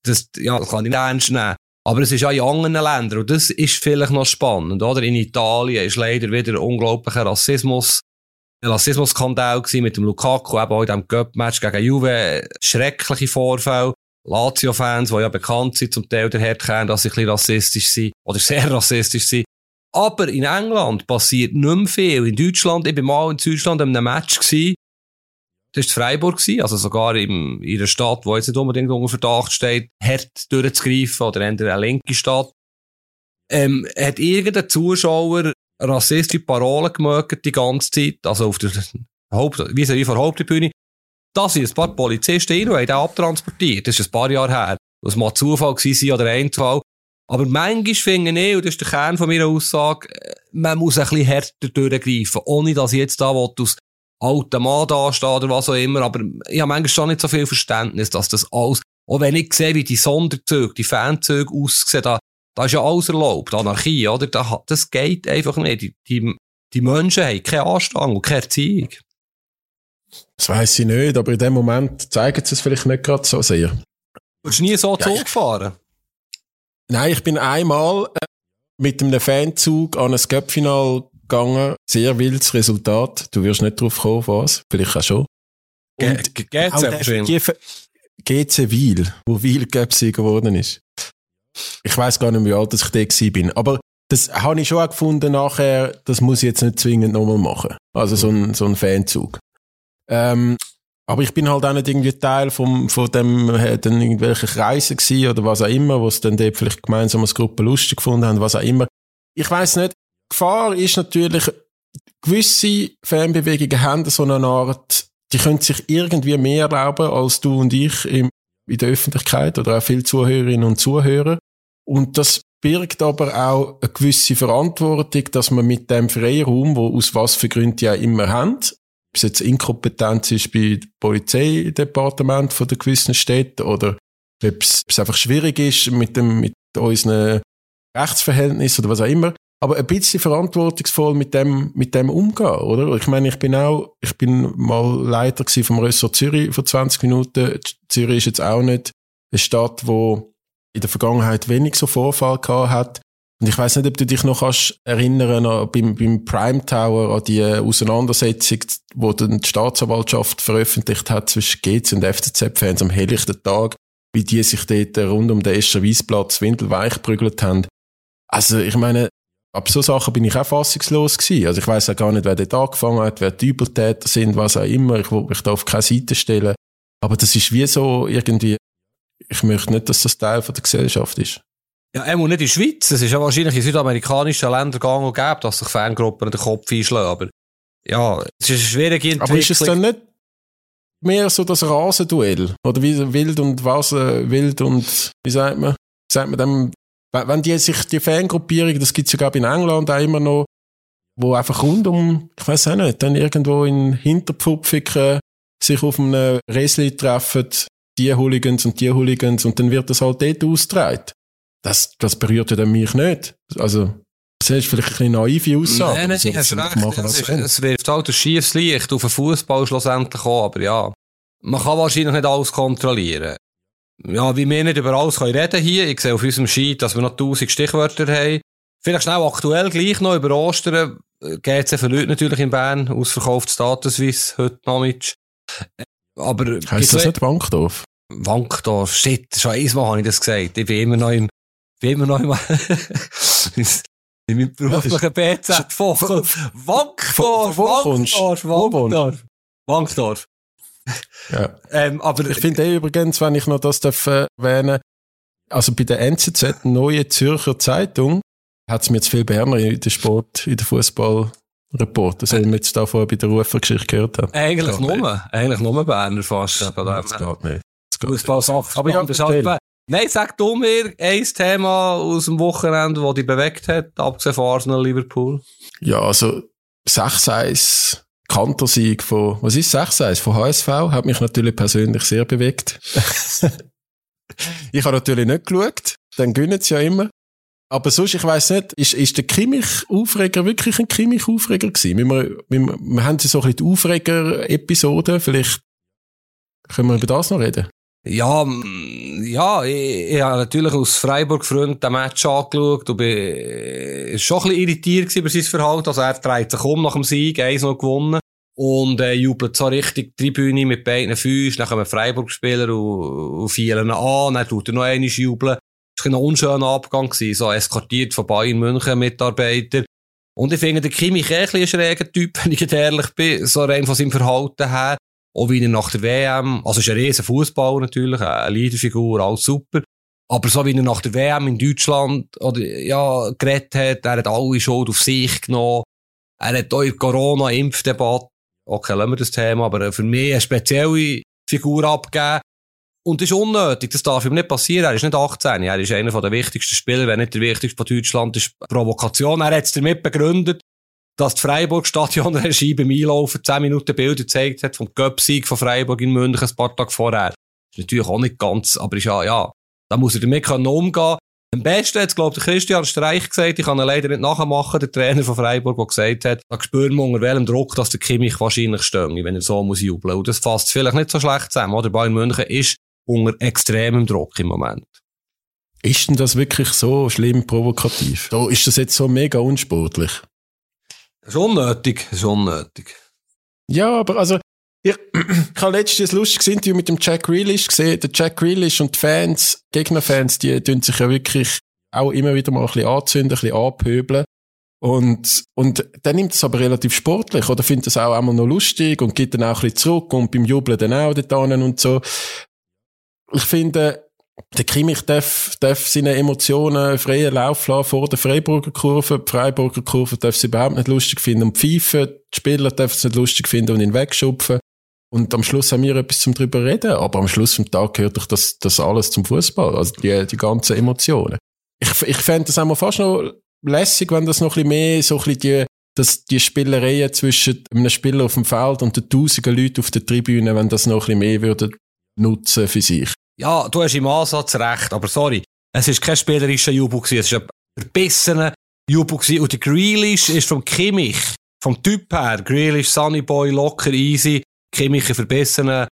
Das, ja, das kann ich nicht ernst nehmen. Aber es ist auch in anderen Ländern, und das ist vielleicht noch spannend, oder? In Italien ist leider wieder unglaublicher Rassismus, ein Rassismus-Skandal mit dem Lukaku, eben auch in diesem Cup-Match gegen Juve, schreckliche Vorfälle. Lazio-Fans, die ja bekannt sind, zum Teil daher kennen, dass sie ein rassistisch sind, oder sehr rassistisch sind. Aber in England passiert nicht mehr viel. In Deutschland, ich war mal in Deutschland in einem Match gewesen, das war Freiburg, also sogar in ihrer Stadt, wo jetzt nicht unbedingt unter Verdacht steht, hart durchzugreifen oder in eine linke Stadt. Ähm, hat irgendein Zuschauer rassistische Parolen gemögt die ganze Zeit, also auf der Haupt, wie wie vor der Haupttribüne. Da sind ein paar Polizisten rein und haben abtransportiert. Das ist ein paar Jahre her. Das mal Zufall gewesen oder Einfall. Aber manchmal finde ich, und das ist der Kern von meiner Aussage, man muss ein bisschen härter durchgreifen, ohne dass ich jetzt da aus alten Mann dastehe oder was auch immer. Aber ich habe manchmal schon nicht so viel Verständnis, dass das alles, auch wenn ich sehe, wie die Sonderzüge, die Fanzüge aussehen, da, da ist ja alles erlaubt, Anarchie, oder? Da, das geht einfach nicht. Die, die, die Menschen haben keine Anstand und keine Erziehung.
Das weiss ich nicht, aber in dem Moment zeigen sie es vielleicht nicht gerade so sehr.
Du bist nie so ja, Zug gefahren?
Nein, ich bin einmal äh, mit einem Fanzug an ein Cup-Final gegangen. Sehr wildes Resultat. Du wirst nicht drauf kommen, was? Vielleicht auch schon.
Und GC
GC Wiel, wo Wiel Cup-Sieger geworden ist. Ich weiß gar nicht, wie alt ich da bin. Aber das habe ich schon auch gefunden nachher, das muss ich jetzt nicht zwingend nochmal machen. Also so ein, so ein Fanzug. Ähm, aber ich bin halt auch nicht irgendwie Teil vom, von dem, äh, dann irgendwelche Kreise gewesen oder was auch immer, wo es dann dort vielleicht gemeinsam als Gruppe lustig gefunden haben, was auch immer. Ich weiß nicht. Gefahr ist natürlich, gewisse Fanbewegungen haben so eine Art, die können sich irgendwie mehr erlauben als du und ich im, in der Öffentlichkeit oder auch viele Zuhörerinnen und Zuhörer. Und das birgt aber auch eine gewisse Verantwortung, dass man mit dem Freiraum, wo aus was für Gründen ja immer haben, ob es jetzt Inkompetenz ist bei Polizeidepartement von der gewissen Städte oder ob es, einfach schwierig ist mit dem, mit unseren Rechtsverhältnissen oder was auch immer. Aber ein bisschen verantwortungsvoll mit dem, mit dem umgehen, oder? Ich meine, ich bin auch, ich bin mal Leiter vom Ressort Zürich vor 20 Minuten. Zürich ist jetzt auch nicht eine Stadt, wo in der Vergangenheit wenig so Vorfall gehabt hat. Und ich weiß nicht, ob du dich noch kannst erinnern an, beim, beim Prime Tower an die Auseinandersetzung, wo dann die Staatsanwaltschaft veröffentlicht hat zwischen GZ und FCZ-Fans am helllichten Tag, wie die sich dort rund um den Escher Wiesplatz windelweich geprügelt haben. Also ich meine, ab so Sachen bin ich auch fassungslos gewesen. Also ich weiß auch gar nicht, wer dort angefangen hat, wer die Übeltäter sind, was auch immer. Ich will mich da auf keine Seite stellen. Aber das ist wie so irgendwie, ich möchte nicht, dass das Teil von der Gesellschaft ist.
Ja, einmal nicht in der Schweiz. Es ist ja wahrscheinlich in südamerikanischen Ländern gang und gäbe, dass sich Fangruppen den Kopf einschlagen. Aber ja, es ist eine schwierige Entwicklung.
Aber ist es dann nicht mehr so das Rasenduell? Oder wie wild und was, äh, wild und, wie sagt man, sagt man dem, wenn die sich, die Fangruppierung, das gibt's ja glaube in England auch immer noch, wo einfach rund um, ich weiß auch nicht, dann irgendwo in Hinterpfupfiken sich auf einem Resli treffen, die Hooligans und die Hooligans und dann wird das halt dort ausgetragen das, das berührt ja dann mich nicht. Also, das ist vielleicht ein bisschen naive Aussage.
Nein, nein, so, hast recht. Machen, es, ist, es wirft halt ein schiefes Licht auf den Fußball schlussendlich auch, aber ja. Man kann wahrscheinlich nicht alles kontrollieren. Ja, wie wir nicht über alles können reden hier. Ich sehe auf unserem Sheet, dass wir noch tausend Stichwörter haben. Vielleicht schnell aktuell gleich noch über Ostern. GC verliert natürlich in Bern. Ausverkauft Status Suisse heute Nachmittag. Aber.
Heißt das nicht Wankdorf?
Wankdorf, shit, schon einmal habe ich das gesagt. Ich bin immer noch im bin immer noch einmal in meinem beruflichen BZ Fochel. Wankdorf, Wankdorf, Wankdorf. Wankdorf.
Ja. ähm, aber ich finde eh übrigens, wenn ich noch das darf erwähnen, also bei der NZZ, Neue Zürcher Zeitung, hat es mir jetzt viel Berner in der Sport, in der Fußball Report, das haben wir jetzt da vorher bei der Rufergeschichte gehört haben.
Eigentlich nur, eigentlich nur Berner fast.
Ja, das geht nicht.
Fußball-Sachen. Aber ja, Nein, sag du mir ein Thema aus dem Wochenende, das dich bewegt hat, abgesehen von Arsenal Liverpool.
Ja, also 6-1 Kantersieg von, was ist 6-1 von HSV, hat mich natürlich persönlich sehr bewegt. ich habe natürlich nicht geschaut, dann gönnen sie ja immer. Aber sonst, ich weiss nicht, ist, ist der Kimmich-Aufreger wirklich ein Kimmich-Aufreger gewesen? Wir, wir, wir, haben so ein bisschen die Aufreger-Episode, vielleicht können wir über das noch reden?
Ja, ja, ich, ich habe natürlich aus Freiburg-Freund den Match angeschaut und bin äh, schon ein bisschen irritiert über sein Verhalten. Also er dreht sich um nach dem Sieg, eins noch gewonnen. Und äh, jubelt so richtig die Tribüne mit beiden Füßen, dann kommen Freiburg-Spieler und, und fielen an, dann tut er noch einmal jubeln. Das war ein unschöner Abgang, gewesen, so eskortiert von Bayern München Mitarbeiter. Und ich finde, der Kimmich ein, ein schräger Typ, wenn ich ehrlich bin, so rein von seinem Verhalten her. Auch wie er nach der WM, also ist ein riesen Fußball natürlich, eine Leaderfigur, alles super. Aber so wie er nach der WM in Deutschland, oder, ja, geredet hat, er hat alle Schuld auf sich genommen. Er hat auch in Corona-Impfdebatte, okay, lassen wir das Thema, aber für mich eine spezielle Figur abgegeben. Und das ist unnötig, das darf ihm nicht passieren. Er ist nicht 18, er ist einer der wichtigsten Spieler, wenn nicht der wichtigste von Deutschland. Das ist Provokation. Er hat es damit begründet, dass die Freiburg-Stadion-Regie beim Einlaufen 10 Minuten Bilder gezeigt hat vom Göpsieg von Freiburg in München ein paar Tage vorher. Ist natürlich auch nicht ganz, aber ist ja, ja, da muss er damit können umgehen. Am besten hat glaube ich, Christian Streich gesagt, ich kann ihn leider nicht nachmachen, der Trainer von Freiburg, der gesagt hat, da spüren wir unter welchem Druck, dass der Kimmich wahrscheinlich stönge, wenn er so muss jubeln. Und das fasst vielleicht nicht so schlecht zusammen, oder? Bayern München ist unter extremem Druck im Moment.
Ist denn das wirklich so schlimm provokativ? Da ist das jetzt so mega unsportlich?
Unnötig, das ist unnötig.
Ja, aber also, ich, ich habe letztens ein lustiges Interview mit dem Jack Grealish gesehen. Der Jack Grealish und die Fans, Gegnerfans, die tun sich ja wirklich auch immer wieder mal ein bisschen anzünden, ein bisschen anpöbeln. Und, und dann nimmt es aber relativ sportlich oder findet es auch einmal noch lustig und geht dann auch ein bisschen zurück und beim Jubeln dann auch dort und so. Ich finde, der Kimmich darf, darf seine Emotionen freien Lauf lassen vor der Freiburger Kurve. Die Freiburger Kurve darf sie überhaupt nicht lustig finden und pfeifen. Die Spieler dürfen es nicht lustig finden und ihn wegschupfen. Und am Schluss haben wir etwas zum drüber reden. Aber am Schluss vom Tag gehört doch das, das alles zum Fußball. Also die, die ganzen Emotionen. Ich, ich fände das auch fast noch lässig, wenn das noch ein bisschen mehr so ein bisschen die, dass die Spielereien zwischen einem Spieler auf dem Feld und den tausenden Leuten auf der Tribüne, wenn das noch ein bisschen mehr würde nutzen für sich.
Ja, du hast im Ansatz recht, aber sorry. Es ist kein spielerischer Jubel gewesen, es ist ein verbissener Jubel gewesen. Und der Grealish ist vom Kimmich, vom Typ her, Grealish, Sunny Boy, locker, easy, Kimmich ein verbissener,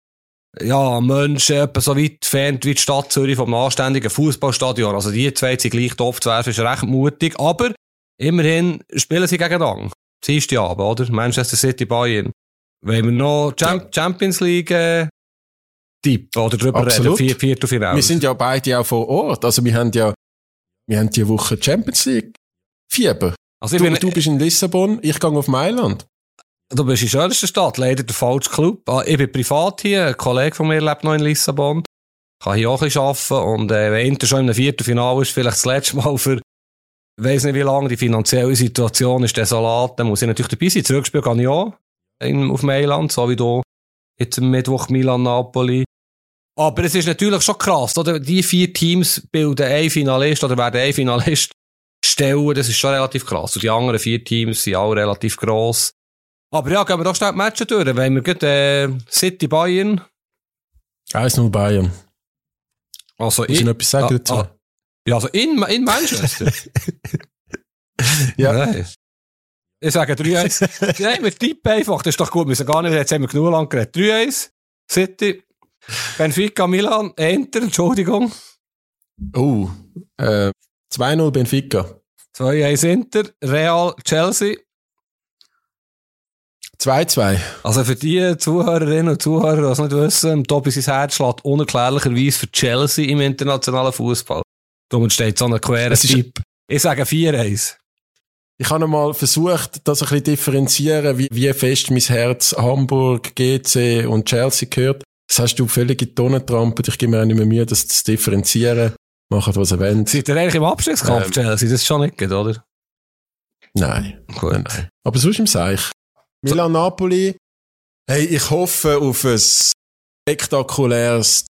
ja, Mensch, etwa so weit entfernt wie die Stadt Zürich vom anständigen Fußballstadion. Also die zwei sind gleich doof zu werfen, ist recht mutig, aber immerhin spielen sie gegeneinander. Siehst du aber, oder? Manchester City Bayern. Wenn wir noch Champions League äh, Tipp oder drüber
Absolut.
reden, Viert Viertelfinale.
Wir sind ja beide auch vor Ort. Also wir haben ja, wir haben die Woche Champions League Fieber. Also du, bin, du bist in Lissabon, ich gehe auf Mailand.
Du bist in der schönsten Stadt, leider der falsche Club. Ah, ich bin privat hier, ein Kollege von mir lebt noch in Lissabon. Kann hier auch ein bisschen arbeiten und äh, wenn Inter schon im Viertelfinale ist, vielleicht das letzte Mal für ich weiss nicht wie lange, die finanzielle Situation ist desolat, dann muss ich natürlich dabei sein. Zurückspielen kann ich auch in, auf Mailand, so wie du jetzt am Mittwoch Milan-Napoli. Aber es ist natürlich schon krass, oder? Die vier Teams bilden ein Finalist oder werden ein Finalist stellen. Das ist schon relativ krass. Und die anderen vier Teams sind auch relativ gross. Aber ja, gehen wir doch schnell die Matches durch. Wenn wir gerade, äh, City Bayern.
1-0 Bayern.
Also
noch etwas sagen dazu? Ah,
ja, also in, in Manchester.
ja. Nein.
Ich sage 3-1. Nein, wir tippen einfach. Das ist doch gut. Wir müssen gar nicht, jetzt haben wir genug lang geredet. 3-1. City. Benfica, Milan, Enter, Entschuldigung.
Oh, äh, 2-0 Benfica.
2-1 Inter, Real, Chelsea.
2-2.
Also für die Zuhörerinnen und Zuhörer, die es nicht wissen, Tobi sein Herz schlägt unerklärlicherweise für Chelsea im internationalen Fußball. Darum entsteht so ein querer Typ. Ich sage 4-1.
Ich habe mal versucht, das ein bisschen differenzieren, wie, wie fest mein Herz Hamburg, GC und Chelsea gehört. Das hast du völlig in die Tonne trampelt. Ich gebe mir auch nicht mehr Mühe, das zu differenzieren. Machen, was ihr wollt.
Seid ihr eigentlich im Abstiegskampf, ähm, Chelsea? Das ist schon nicht oder?
Nein. Gut. Nein, nein. Aber sonst im Seich. Milan Napoli. Hey, ich hoffe auf ein spektakuläres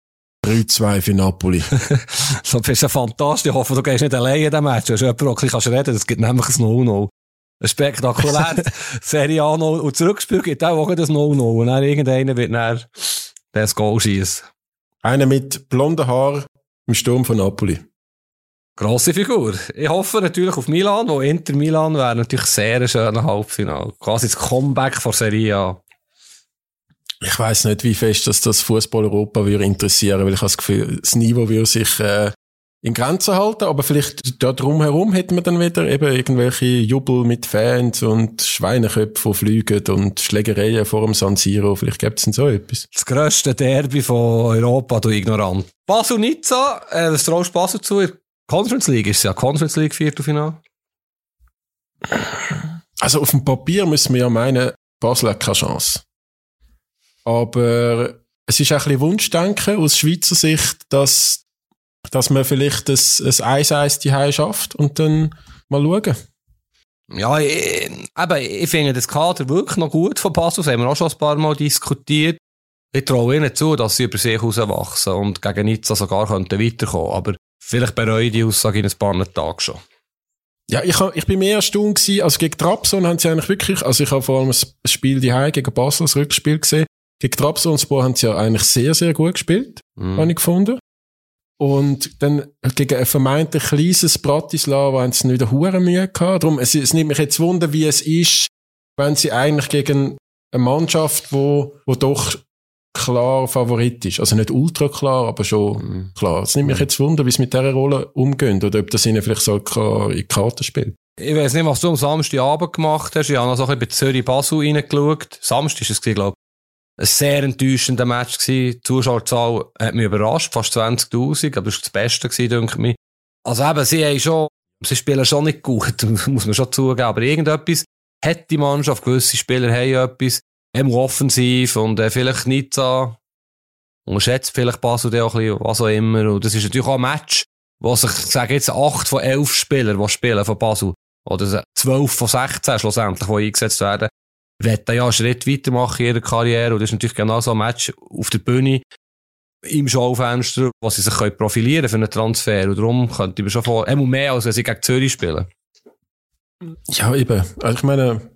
3-2 für Napoli.
das ist ja fantastisch. Ich hoffe, du gehst nicht alleine in den Match. Du hast jemanden, der kannst reden Es gibt nämlich ein No-No. Ein spektakulär Serie A -No. Und zurückspielen gibt auch ein No-No. Und dann irgendeiner wird dann das Goal schießen.
Einer mit blonden Haar, im Sturm von Napoli.
Grosse Figur. Ich hoffe natürlich auf Milan, wo Inter Milan wäre natürlich sehr ein schöner Halbfinale. Quasi das Comeback von Serie A.
Ich weiß nicht, wie fest dass das Fußball Europa würde interessieren, weil ich habe das Gefühl, das Niveau würde sich äh, in Grenzen halten, aber vielleicht da drumherum hätten wir dann wieder eben irgendwelche Jubel mit Fans und Schweineköpfe, die fliegen und Schlägereien vor dem San Siro. Vielleicht gibt es denn so etwas.
Das grösste Derby von Europa, du Ignorant. Basel-Nizza, äh, was traust du Basel zu? Conference League ist ja Conference League Viertelfinale.
Also auf dem Papier müssen wir ja meinen, Basel hat keine Chance. Aber es ist ein bisschen Wunschdenken aus Schweizer Sicht, dass, dass man vielleicht ein, ein 1-1 die schafft und dann mal schauen.
Ja, ich, eben, ich finde das Kader wirklich noch gut von. Das haben wir auch schon ein paar Mal diskutiert. Ich traue ihnen zu, dass sie über sich herauswachsen und gegen Nizza sogar könnten weiterkommen. Aber vielleicht bereue ich die Aussage in ein paar Tagen schon.
Ja, ich, ich bin mehr erstaunt gewesen, also gegen Trabzon haben sie eigentlich wirklich, also ich habe vor allem ein Spiel die gegen Basel, das Rückspiel gesehen. Gegen Trabzonspor haben sie ja eigentlich sehr, sehr gut gespielt, mm. habe ich gefunden. Und dann gegen ein vermeintlich kleines Bratislava haben sie wieder hure Mühe gehabt. Darum, es, es nimmt mich jetzt Wunder, wie es ist, wenn sie eigentlich gegen eine Mannschaft, wo, wo doch klar Favorit ist. Also nicht ultra klar, aber schon mm. klar. Es nimmt mich jetzt Wunder, wie sie mit dieser Rolle umgehen oder ob das ihnen vielleicht so in die Karten spielt.
Ich weiß nicht, was du am Samstagabend gemacht hast. Ich habe noch so ein bisschen bei Zürich-Basel reingeschaut. Samstag ist es, glaube ich, ein sehr enttäuschender Match gewesen. Die Zuschauerzahl hat mich überrascht, fast 20.000, aber das war das Beste gewesen, denke ich. Also eben, sie haben schon, sie spielen schon nicht gut, muss man schon zugeben, aber irgendetwas hat die Mannschaft, gewisse Spieler haben etwas, eben offensiv und äh, vielleicht nicht so, unterschätzt vielleicht Basel auch ein bisschen, was auch immer. Und das ist natürlich auch ein Match, wo sich, ich sage jetzt, acht von elf Spielern, die spielen von Basel, oder zwölf von 16 schlussendlich, die eingesetzt werden, wollen ja einen Schritt weitermachen in ihrer Karriere. Und das ist natürlich genau so ein Match auf der Bühne, im Schaufenster, wo sie sich können profilieren für einen Transfer. Und darum könnte ich mir schon vor, immer mehr, als wenn sie gegen Zürich spielen.
Ja, eben. Also ich meine,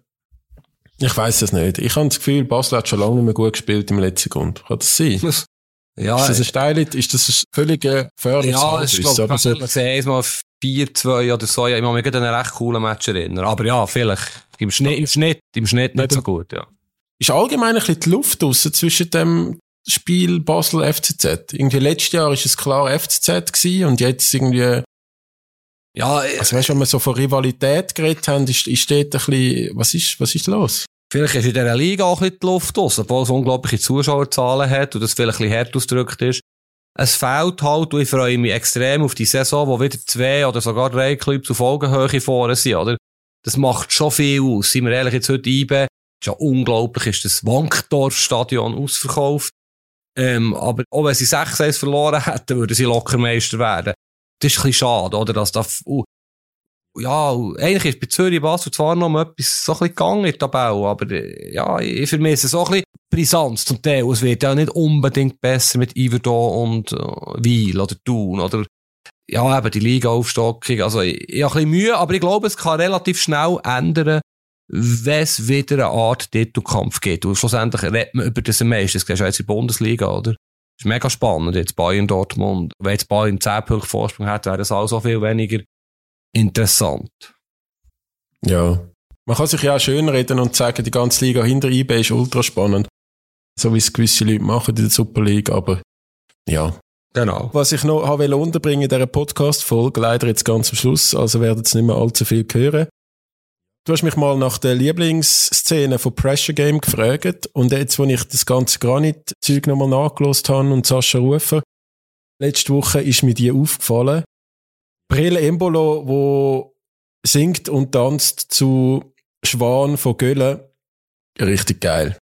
ich weiß es nicht. Ich habe das Gefühl, Basel hat schon lange nicht mehr gut gespielt im letzten Grund. Kann das sein? Ja, ist das ein Steil, ist das ein völliger Förder?
Ja, ist, glaube ich, so, einmal 4-2 oder so. Ja, ich muss mich an einen recht coolen Match erinnern. Aber ja, vielleicht. Im Schnitt, im Schnitt, im Schnitt nicht so gut, ja.
Ist allgemein ein bisschen die Luft draussen zwischen dem Spiel Basel FCZ. Irgendwie letztes Jahr ist es klar FCZ gewesen und jetzt irgendwie ja, also weißt, wenn wir so von Rivalität geredet haben, ist, ist dort ein bisschen, was ist, was ist los?
Vielleicht ist in dieser Liga auch ein bisschen die Luft aus, obwohl es unglaubliche Zuschauerzahlen hat und das vielleicht ein bisschen hart ausgedrückt ist. Es fehlt halt und ich freue mich extrem auf die Saison, wo wieder zwei oder sogar drei Clubs auf Augenhöhe vorne sind, oder? Das macht schon viel aus. Seien wir ehrlich, jetzt heute IBE, ist ja unglaublich, ist das Wankdorf-Stadion ausverkauft. Ähm, aber auch wenn sie 6-1 verloren hätten, würden sie locker Meister werden das ist ein bisschen schade, oder? Dass da, uh, ja, eigentlich ist bei Zürich Basel zwar noch etwas so ein bisschen gegangen in Tabelle, aber äh, ja, ich vermisse so ein bisschen Brisanz zum Teil. Es wird ja nicht unbedingt besser mit Iverdon und äh, Wiel oder Thun oder ja, eben die Liga-Aufstockung. Also ich, ich habe ein bisschen Mühe, aber ich glaube, es kann relativ schnell ändern, wenn es wieder eine Art Titelkampf gibt. Und schlussendlich redet man über das am meisten. Das siehst du jetzt in der Bundesliga, oder? ist mega spannend. Jetzt Bayern Dortmund. Wenn jetzt Bayern 10 Punkte Vorsprung hat, wäre das auch so viel weniger interessant.
Ja. Man kann sich ja auch schön reden und sagen, die ganze Liga hinter IB ist ultra spannend. So wie es gewisse Leute machen in der Super League, aber ja.
Genau.
Was ich noch habe unterbringen in dieser Podcast-Folge, leider jetzt ganz am Schluss, also werden es nicht mehr allzu viel hören. Du hast mich mal nach der Lieblingsszene von Pressure Game gefragt und jetzt, wo ich das ganze Granit-Zeug nochmal nachgelost habe und Sascha Rufer, letzte Woche ist mir die aufgefallen. Brille Embolo, wo singt und tanzt zu Schwan von Gölle, richtig geil.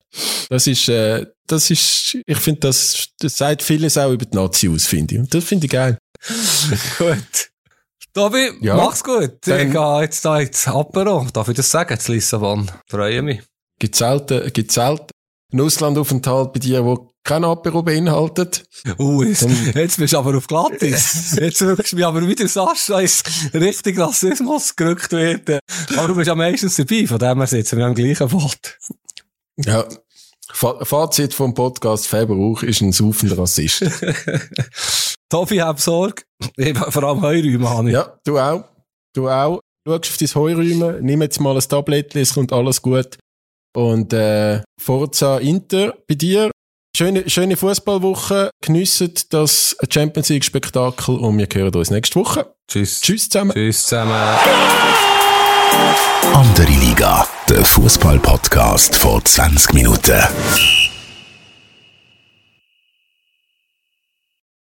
Das ist, äh, das ist, ich finde, das, das sagt vieles auch über die Nazi aus, finde ich. Und das finde ich geil.
Gut. Tobi, ja, mach's gut. Ich gehe jetzt da ins Apero. Darf ich das sagen, zu Lissabon? Freue mich.
Gibt selten, gibt selten einen Auslandaufenthalt bei dir, der kein Apero beinhaltet.
Uh, jetzt, jetzt bist du aber auf Glattis. jetzt wirkst du mich aber wieder Sascha ins richtig Rassismus gerückt werden. Aber du bist ja meistens dabei, von dem her sitzen wir am gleichen Boot.
Ja. Fazit vom Podcast Faber ist ein saufender Rassist.
Tobi, hab Sorge. Vor allem Heuräume habe ich.
Ja, du auch. Du auch. Schau auf dein Heuräume, nimm jetzt mal ein Tablet, es kommt alles gut. Und äh, Forza Inter bei dir. Schöne, schöne Fußballwoche. Geniessen das Champions League Spektakel und wir hören uns nächste Woche.
Tschüss.
Tschüss zusammen.
Tschüss zusammen.
Andere Liga, der Fußball-Podcast vor 20 Minuten.